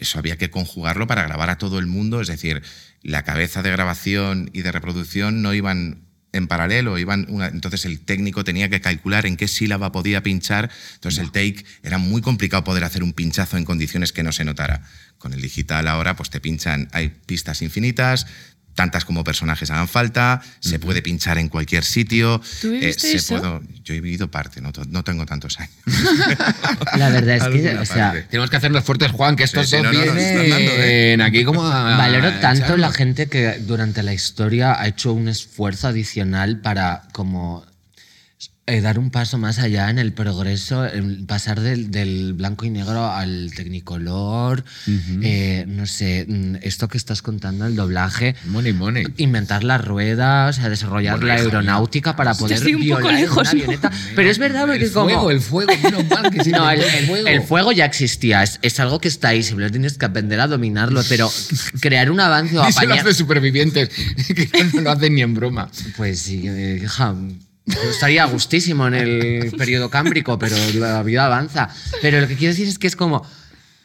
Eso había que conjugarlo para grabar a todo el mundo, es decir, la cabeza de grabación y de reproducción no iban en paralelo, iban una- entonces el técnico tenía que calcular en qué sílaba podía pinchar, entonces el take era muy complicado poder hacer un pinchazo en condiciones que no se notara. Con el digital ahora pues te pinchan, hay pistas infinitas, tantas como personajes hagan falta, se puede pinchar en cualquier sitio. eh, ¿Tú viviste se eso? puedo- yo he vivido parte, no, no tengo tantos años. La verdad es que, o sea. Tenemos que hacernos fuertes, Juan, que estos Sí, dos no, no, nos vienen aquí como a... valoro tanto echarnos. la gente que durante la historia ha hecho un esfuerzo adicional para como eh, dar un paso más allá en el progreso, en pasar del, del blanco y negro al tecnicolor, eh, no sé, mm, esto que estás contando, el doblaje, Money, money. inventar la rueda, o sea, desarrollar la aeronáutica para poder estoy un poco lejos, una ¿no? avioneta. Pero es verdad, porque El como... fuego, el fuego, menos mal que No, el, el- fuego. el fuego ya existía, es, es algo que está ahí, simplemente tienes que aprender a dominarlo, pero crear un avance o apañar... los de supervivientes, que no lo hacen ni en broma. Pues sí, eh, hija, yo estaría gustísimo en el periodo cámbrico, pero la vida avanza. Pero lo que quiero decir es que es como,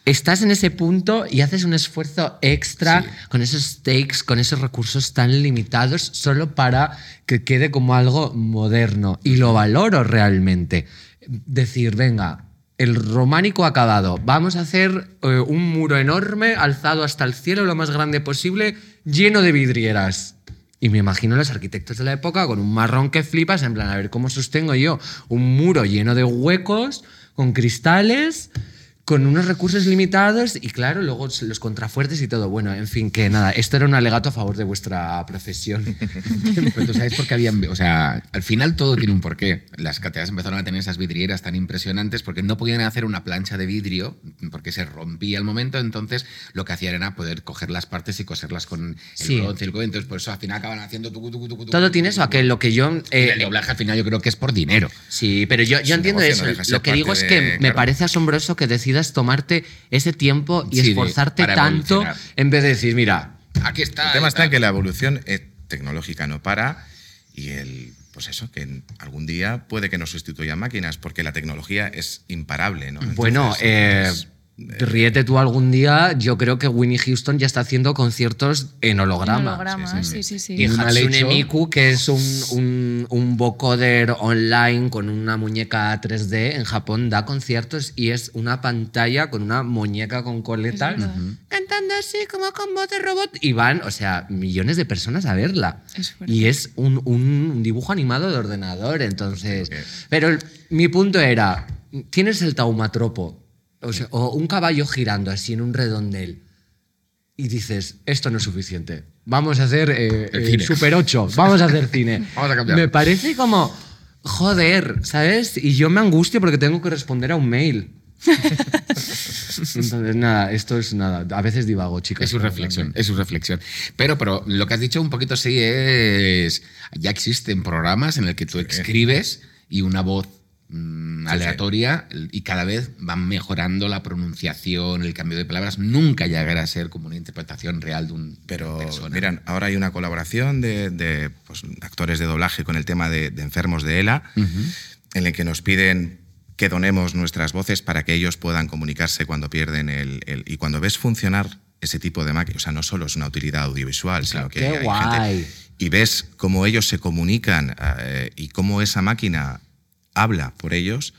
estás en ese punto y haces un esfuerzo extra con esos takes, con esos recursos tan limitados, solo para que quede como algo moderno. Y lo valoro realmente. Decir, venga, el románico acabado, vamos a hacer eh, un muro enorme, alzado hasta el cielo, lo más grande posible, lleno de vidrieras. Y me imagino los arquitectos de la época con un marrón que flipas, en plan, a ver cómo sostengo yo un muro lleno de huecos, con cristales, con unos recursos limitados y claro, luego los contrafuertes y todo. Bueno, en fin, que nada, esto era un alegato a favor de vuestra profesión. Pero tú sabes por qué habían. O sea, al final todo tiene un porqué. Las catedrales empezaron a tener esas vidrieras tan impresionantes porque no podían hacer una plancha de vidrio porque se rompía al momento. Entonces lo que hacían era poder coger las partes y coserlas con el Sí. bronce. el cobre. Entonces por eso al final acaban haciendo. tucu, tucu, tucu, todo tiene eso, aquel lo que yo... eh, Y el doblaje al final yo creo que es por dinero. Sí, pero yo, yo entiendo eso. no de Lo que digo es parte que de- me claro. parece asombroso que tomarte ese tiempo y Sí, esforzarte tanto en vez de decir, mira, Aquí está. El tema está en que la evolución eh, tecnológica no para y el, pues eso, que algún día puede que nos sustituyan máquinas porque la tecnología es imparable, ¿no? Bueno, eh, ríete tú algún día. Yo creo que Winnie Houston ya está haciendo conciertos en holograma. holograma, sí, sí, sí. Y Hatsune. Miku, que es un, un, un vocoder online con una muñeca 3D en Japón, da conciertos y es una pantalla con una muñeca con coletas verdad. cantando así como con voz de robot. Y van, o sea, millones de personas a verla. Es y es un, un dibujo animado de ordenador, entonces... Pero el- mi punto era, tienes el taumatropo, o, sea, o un caballo girando así en un redondel, y dices, esto no es suficiente. Vamos a hacer eh, El eh. Super 8, vamos a hacer cine. Vamos a cambiar. Me parece como, joder, ¿sabes? Y yo me angustio porque tengo que responder a un mail. Entonces, nada, esto es nada. A veces divago, chicos. Es su reflexión, es su reflexión. Pero, pero lo que has dicho un poquito sí es. Ya existen programas en el que tú escribes y una voz mm, Sí, aleatoria y cada vez van mejorando la pronunciación, el cambio de palabras. Nunca llegará a ser como una interpretación real de un Pero persona. miran, ahora hay una colaboración de, de, pues, actores de doblaje con el tema de, de enfermos de ELA, en el que nos piden que donemos nuestras voces para que ellos puedan comunicarse cuando pierden el... el- y cuando ves funcionar ese tipo de máquina, o sea, no solo es una utilidad audiovisual, sino que Qué hay guay. gente... Y ves cómo ellos se comunican eh, y cómo esa máquina habla por ellos,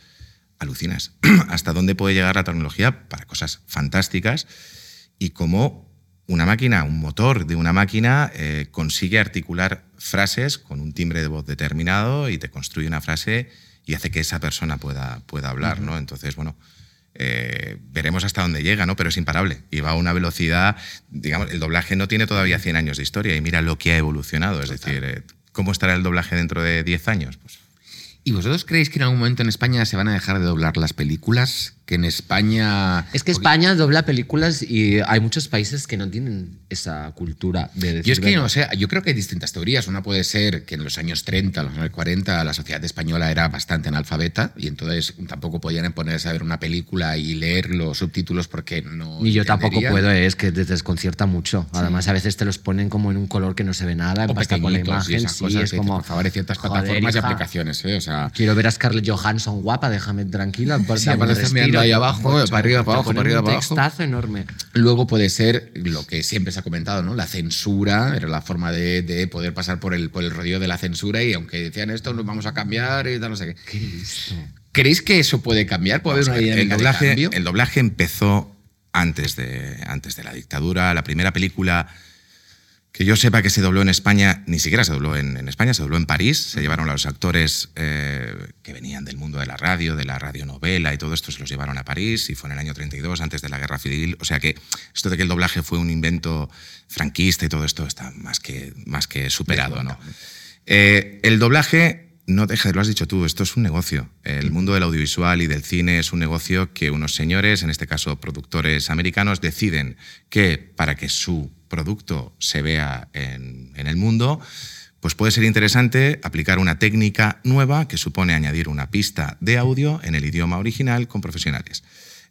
alucinas hasta dónde puede llegar la tecnología para cosas fantásticas y cómo una máquina, un motor de una máquina eh, consigue articular frases con un timbre de voz determinado y te construye una frase y hace que esa persona pueda, pueda hablar, ¿no? Entonces, bueno, eh, veremos hasta dónde llega, ¿no? Pero es imparable y va a una velocidad, digamos, el doblaje no tiene todavía 100 años de historia y mira lo que ha evolucionado, es decir, eh, ¿cómo estará el doblaje dentro de 10 años? Pues ¿Y vosotros creéis que en algún momento en España se van a dejar de doblar las películas? Que en España... Es que España dobla películas y hay muchos países que no tienen esa cultura de decir Yo es que no sé, yo creo que hay distintas teorías. Una puede ser que en los años 30, los años 40, la sociedad española era bastante analfabeta y entonces tampoco podían ponerse a ver una película y leer los subtítulos porque no. Ni yo tampoco puedo, eh, es que te desconcierta mucho. Además, a veces te los ponen como en un color que no se ve nada, O basta con la y imagen. Sí, cosas es como. por favor, hay ciertas joder, plataformas y aplicaciones, ¿eh? O sea, Quiero ver a Scarlett Johansson guapa, déjame tranquila. por Sí, ahí abajo, Mucho, para arriba, para abajo, para arriba, un para abajo. textazo enorme. Luego puede ser lo que siempre se ha comentado, ¿no? La censura, era la forma de, de poder pasar por el, por el rodillo de la censura y aunque decían esto, nos vamos a cambiar y tal, no sé qué. Qué listo. ¿Creéis que eso puede cambiar? ¿Puede Vamos haber una ver, el, doblaje, cambio? el doblaje empezó antes de, antes de la dictadura. La primera película que yo sepa que se dobló en España, ni siquiera se dobló en, en España, se dobló en París. Se llevaron a los actores eh, que venían del mundo de la radio, de la radionovela y todo esto, se los llevaron a París y fue en el año 32, antes de la Guerra Civil. O sea que esto de que el doblaje fue un invento franquista y todo esto está más que, más que superado. ¿no? Eh, el doblaje no deja, lo has dicho tú, esto es un negocio. El mundo del audiovisual y del cine es un negocio que unos señores, en este caso productores americanos, deciden que para que su producto se vea en, en el mundo, pues puede ser interesante aplicar una técnica nueva que supone añadir una pista de audio en el idioma original con profesionales.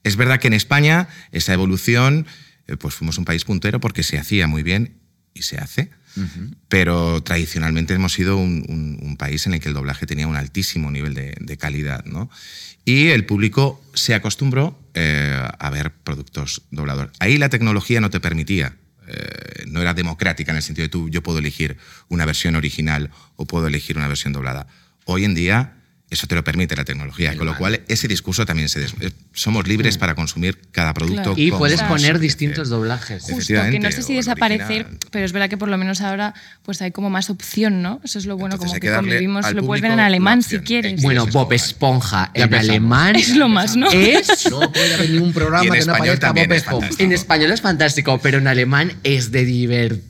Es verdad que en España esa evolución, eh, pues fuimos un país puntero porque se hacía muy bien y se hace, pero tradicionalmente hemos sido un, un- un país en el que el doblaje tenía un altísimo nivel de, de calidad, ¿no? Y el público se acostumbró eh, a ver productos dobladores. Ahí la tecnología no te permitía, eh, no era democrática en el sentido de tú, yo puedo elegir una versión original o puedo elegir una versión doblada. Hoy en día eso te lo permite la tecnología, con lo cual ese discurso también se... des- eh, somos libres para consumir cada producto. Claro. Y puedes poner distintos doblajes. Justo, que Efectivamente, no sé si desaparecer, original. pero es verdad que por lo menos ahora pues hay como más opción, ¿no? Eso es lo bueno, Entonces como que, convivimos, lo puedes ver en alemán si quieres. Bueno, Bob Esponja en alemán es lo más, ¿no? es No puede haber ningún programa que no español aparezca Bob es Esponja. fantástico. En español es fantástico, pero en alemán es de divertido.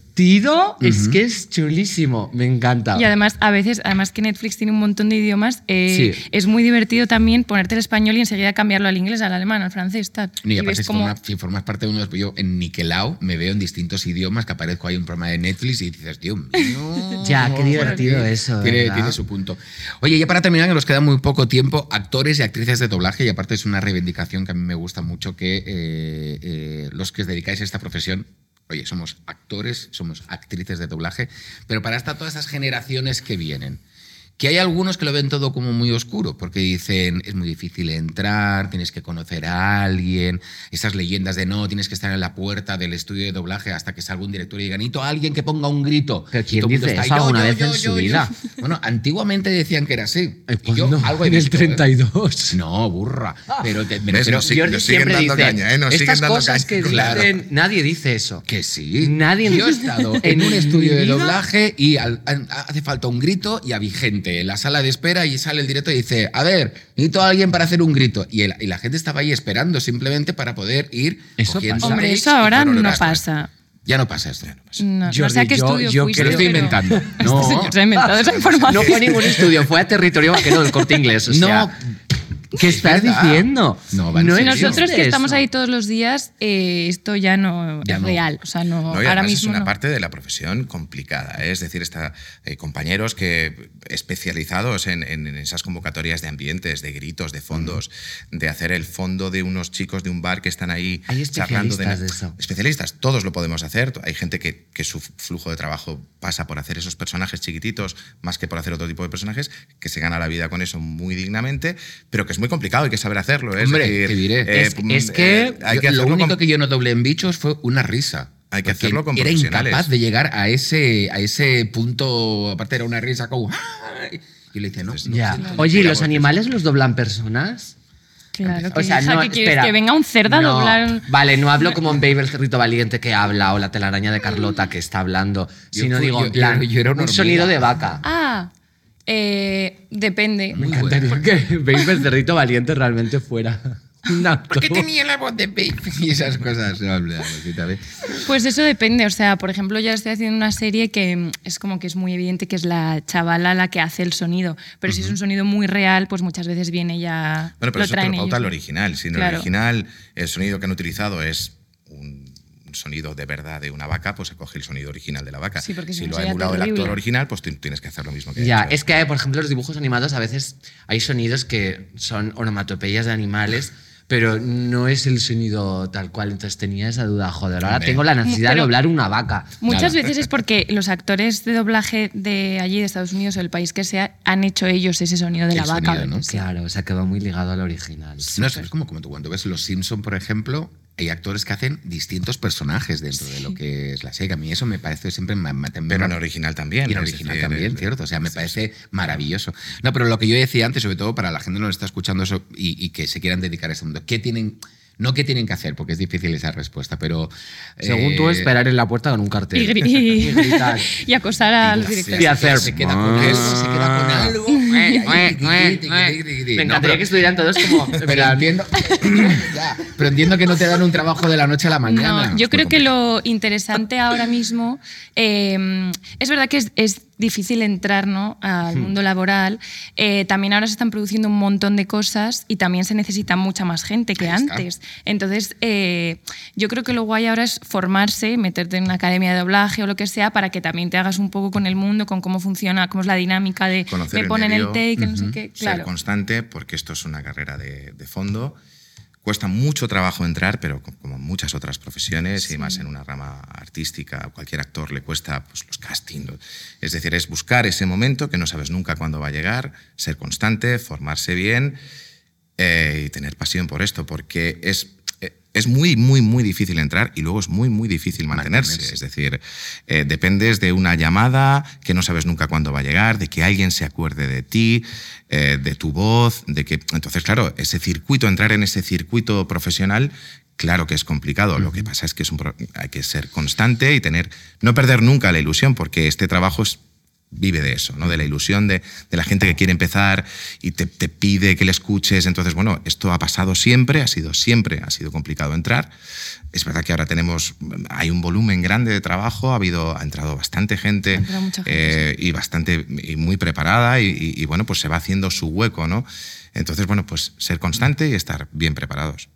Es que es chulísimo. Me encanta. Y además, a veces, además que Netflix tiene un montón de idiomas, eh, Sí. es muy divertido también ponerte el español y enseguida cambiarlo al inglés, al alemán, al francés, tal. No, y Y aparte, como- si formas parte de uno de los. Yo en Niquelao me veo en distintos idiomas que aparezco ahí en un programa de Netflix y dices, Dios mío. Ya, qué divertido eso, tiene su punto. Oye, ya para terminar, que nos queda muy poco tiempo, actores y actrices de doblaje, y aparte es una reivindicación que a mí me gusta mucho que eh, eh, los que os dedicáis a esta profesión. Oye, somos actores, somos actrices de doblaje, pero para esta, todas estas generaciones que vienen, que hay algunos que lo ven todo como muy oscuro, porque dicen, es muy difícil entrar, tienes que conocer a alguien, esas leyendas de no, tienes que estar en la puerta del estudio de doblaje hasta que salga un director y diga, necesito a alguien que ponga un grito. ¿Pero Y quién todo el mundo dice está, eso "Yo, alguna vez yo, en yo, su yo". vida? Bueno, antiguamente decían que era así. Eh, Y yo algo he en el visto, ¿eh? 32. No, burra. Pero, te, me refiero- Nos siguen- nos dando dice, caña, ¿eh? Nos siguen estas dando cosas caña". que Claro. dicen, nadie dice eso. Que sí. Nadie- Yo he estado en un estudio de doblaje y al- hace falta un grito y había gente en la sala de espera y sale el director y dice, a ver, necesito a alguien para hacer un grito. Y, el- y la gente estaba ahí esperando simplemente para poder ir Eso cogiendo pasa. Hombre, eso ahora no pasa. Ya no pasa esto. No, no Jordi, sé a qué yo- estudio yo Que lo estoy pero- inventando. Este No. señor se ha inventado esa información. No fue a ningún estudio, fue a territorio vaquero del corte inglés. O sea, No. ¿Qué estás diciendo? No, va en serio. Nosotros que estamos ahí todos los días, eh, esto ya no Ya es no. real. O sea, no, No, y ahora mismo es una no. parte de la profesión complicada. ¿eh? Es decir, está, eh, compañeros que especializados en, en- en esas convocatorias de ambientes, de gritos, de fondos, de hacer el fondo de unos chicos de un bar que están ahí Hay charlando especialistas de eso. Especialistas, todos lo podemos hacer. Hay gente que, que su flujo de trabajo pasa por hacer esos personajes chiquititos más que por hacer otro tipo de personajes, que se gana la vida con eso muy dignamente, pero que es muy complicado, hay que saber hacerlo. ¿eh? Es Hombre, decir, te diré. Es- es que hay Yo- que lo hacerlo único con- que yo no doblé en bichos fue una risa. Hay que hacerlo con Era profesionales. incapaz de llegar a ese, a ese punto. Aparte, era una risa como. "Ay". Y le dice, no. no, Ya. no Oye, ¿y quiero los animales los doblan personas? Claro, que O sea, hija, no, ¿qué quieres? espera. Que venga un cerdo a No, doblar. Vale, no hablo como en Baby el cerrito valiente que habla o la telaraña de Carlota que está hablando, Yo sino fui- digo, yo- plan, yo- yo era un hormiga. sonido de vaca. Ah, eh, depende. Me encantaría que Baby el cerrito valiente realmente fuera un actor. ¿Por qué tenía la voz de baby? Y esas cosas. No, también. Pues eso depende, o sea, por ejemplo, yo estoy haciendo una serie que es como que es muy evidente que es la chavala la que hace el sonido, pero si es un sonido muy real, pues muchas veces viene ya Bueno, pero lo eso te lo pauta ellos. el original. Si en el original el sonido que han utilizado es un sonido de verdad de una vaca, pues se coge el sonido original de la vaca. Sí, porque si lo ha emulado el actor original, pues tienes que hacer lo mismo que Ya, es que, por ejemplo, los dibujos animados a veces hay sonidos que son onomatopeyas de animales, pero no es el sonido tal cual. Entonces tenía esa duda, joder, ahora tengo la necesidad de doblar una vaca. Muchas veces es porque los actores de doblaje de allí, de Estados Unidos o del país que sea, han hecho ellos ese sonido de El la vaca. ¿no? Claro, o sea, que va muy ligado al original. No, es es como, como tú cuando ves Los Simpson, por ejemplo, hay actores que hacen distintos personajes dentro de lo que es la serie. A mí eso me parece siempre... ma- Pero en original también. Y en original decir, también, el- ¿cierto? O sea, me parece maravilloso. No, pero lo que yo decía antes, sobre todo para la gente que nos está escuchando eso y, y que se quieran dedicar a este mundo, ¿qué tienen, no qué tienen que hacer, porque es difícil esa respuesta, pero... Según tú, eh, esperar en la puerta con un cartel. Y, Y gritar. y acosar al director. Y hacer- Se queda con algo, se queda con algo. Me encantaría que estuvieran todos como. Pero entiendo, Ya, pero entiendo que no te dan un trabajo de la noche a la mañana. No, yo creo que complicado. lo interesante ahora mismo eh, es verdad que es, es difícil entrar ¿no? al Hmm. mundo laboral. Eh, también ahora se están produciendo un montón de cosas y también se necesita mucha más gente que antes. Entonces, eh, yo creo que lo guay ahora es formarse, meterte en una academia de doblaje o lo que sea para que también te hagas un poco con el mundo, con cómo funciona, cómo es la dinámica de Conocer me el ponen el medio, take, no sé qué. ser Claro. constante, porque esto es una carrera de, de fondo. Cuesta mucho trabajo entrar, pero co- como muchas otras profesiones, y más en una rama artística, a cualquier actor le cuesta pues, los castings. Es decir, es buscar ese momento que no sabes nunca cuándo va a llegar, ser constante, formarse bien eh, y tener pasión por esto, porque es, es muy, muy, muy difícil entrar y luego es muy, muy difícil mantenerse. Mantenerse. Es decir, eh, dependes de una llamada que no sabes nunca cuándo va a llegar, de que alguien se acuerde de ti, eh, de tu voz, de que... Entonces, claro, ese circuito, entrar en ese circuito profesional... Claro que es complicado, lo que pasa es que es un pro- hay que ser constante y tener, no perder nunca la ilusión, porque este trabajo es, vive de eso, ¿no? de la ilusión de, de la gente que quiere empezar y te, te pide que le escuches. Entonces, bueno, esto ha pasado siempre, ha sido siempre, ha sido complicado entrar. Es verdad que ahora tenemos, hay un volumen grande de trabajo, ha habido, ha entrado bastante gente, Ha entrado mucha gente, eh, y bastante y muy preparada y, y- y, bueno, pues se va haciendo su hueco, ¿no? Entonces, bueno, pues ser constante y estar bien preparados.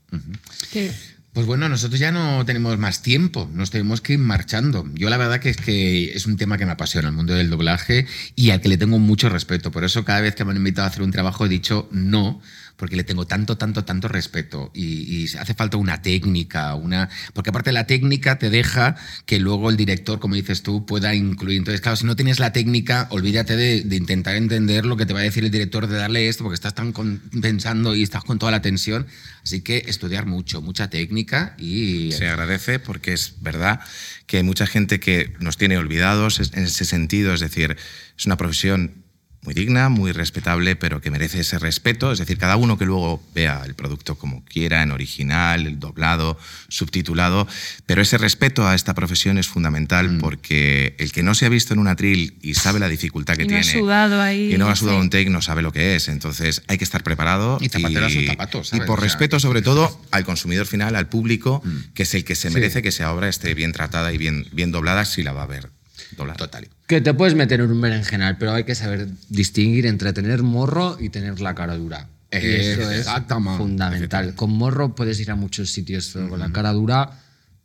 Que- Pues bueno, nosotros ya no tenemos más tiempo, nos tenemos que ir marchando. Yo la verdad que es que es un tema que me apasiona, el mundo del doblaje, y al que le tengo mucho respeto. Por eso cada vez que me han invitado a hacer un trabajo he dicho no, porque le tengo tanto, tanto, tanto respeto. Y, y hace falta una técnica, una... Porque aparte la técnica te deja que luego el director, como dices tú, pueda incluir. Entonces, claro, si no tienes la técnica, olvídate de, intentar entender lo que te va a decir el director, de darle esto, porque estás tan pensando y estás con toda la tensión. Así que estudiar mucho, mucha técnica y... Se agradece porque es verdad que hay mucha gente que nos tiene olvidados en ese sentido, es decir, es una profesión muy digna, muy respetable, pero que merece ese respeto, es decir, cada uno que luego vea el producto como quiera, en original, el doblado, subtitulado, pero ese respeto a esta profesión es fundamental porque el que no se ha visto en un atril y sabe la dificultad que Y no ha tiene sudado ahí, y no ha sudado sí. un take no sabe lo que es, entonces hay que estar preparado Y sus zapatos, y ¿sabes? por O sea, respeto sobre todo al consumidor final, al público, que es el que se Sí. merece que esa obra esté bien tratada y bien, bien doblada si la va a ver Total. Que te puedes meter en un berenjenal, pero hay que saber distinguir entre tener morro y tener la cara dura. Y eso es Exactamente. fundamental. Con morro puedes ir a muchos sitios, pero con la cara dura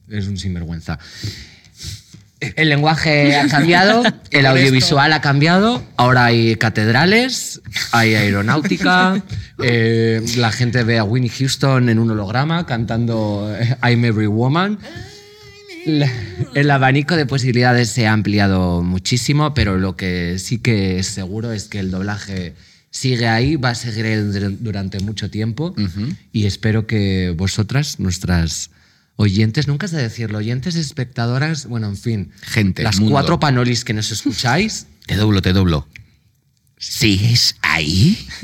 es un sinvergüenza. El lenguaje ha cambiado, el audiovisual ha cambiado, ahora hay catedrales, hay aeronáutica, eh, la gente ve a Winnie Houston en un holograma cantando eh, I'm Every Woman. La- el abanico de posibilidades se ha ampliado muchísimo, pero lo que sí que es seguro es que el doblaje sigue ahí, va a seguir durante mucho tiempo y espero que vosotras, nuestras oyentes, nunca sé decirlo, oyentes, espectadoras, bueno, en fin, Gente, las mundo. cuatro panolis que nos escucháis, Te doblo, te doblo. ¿Sigues ahí?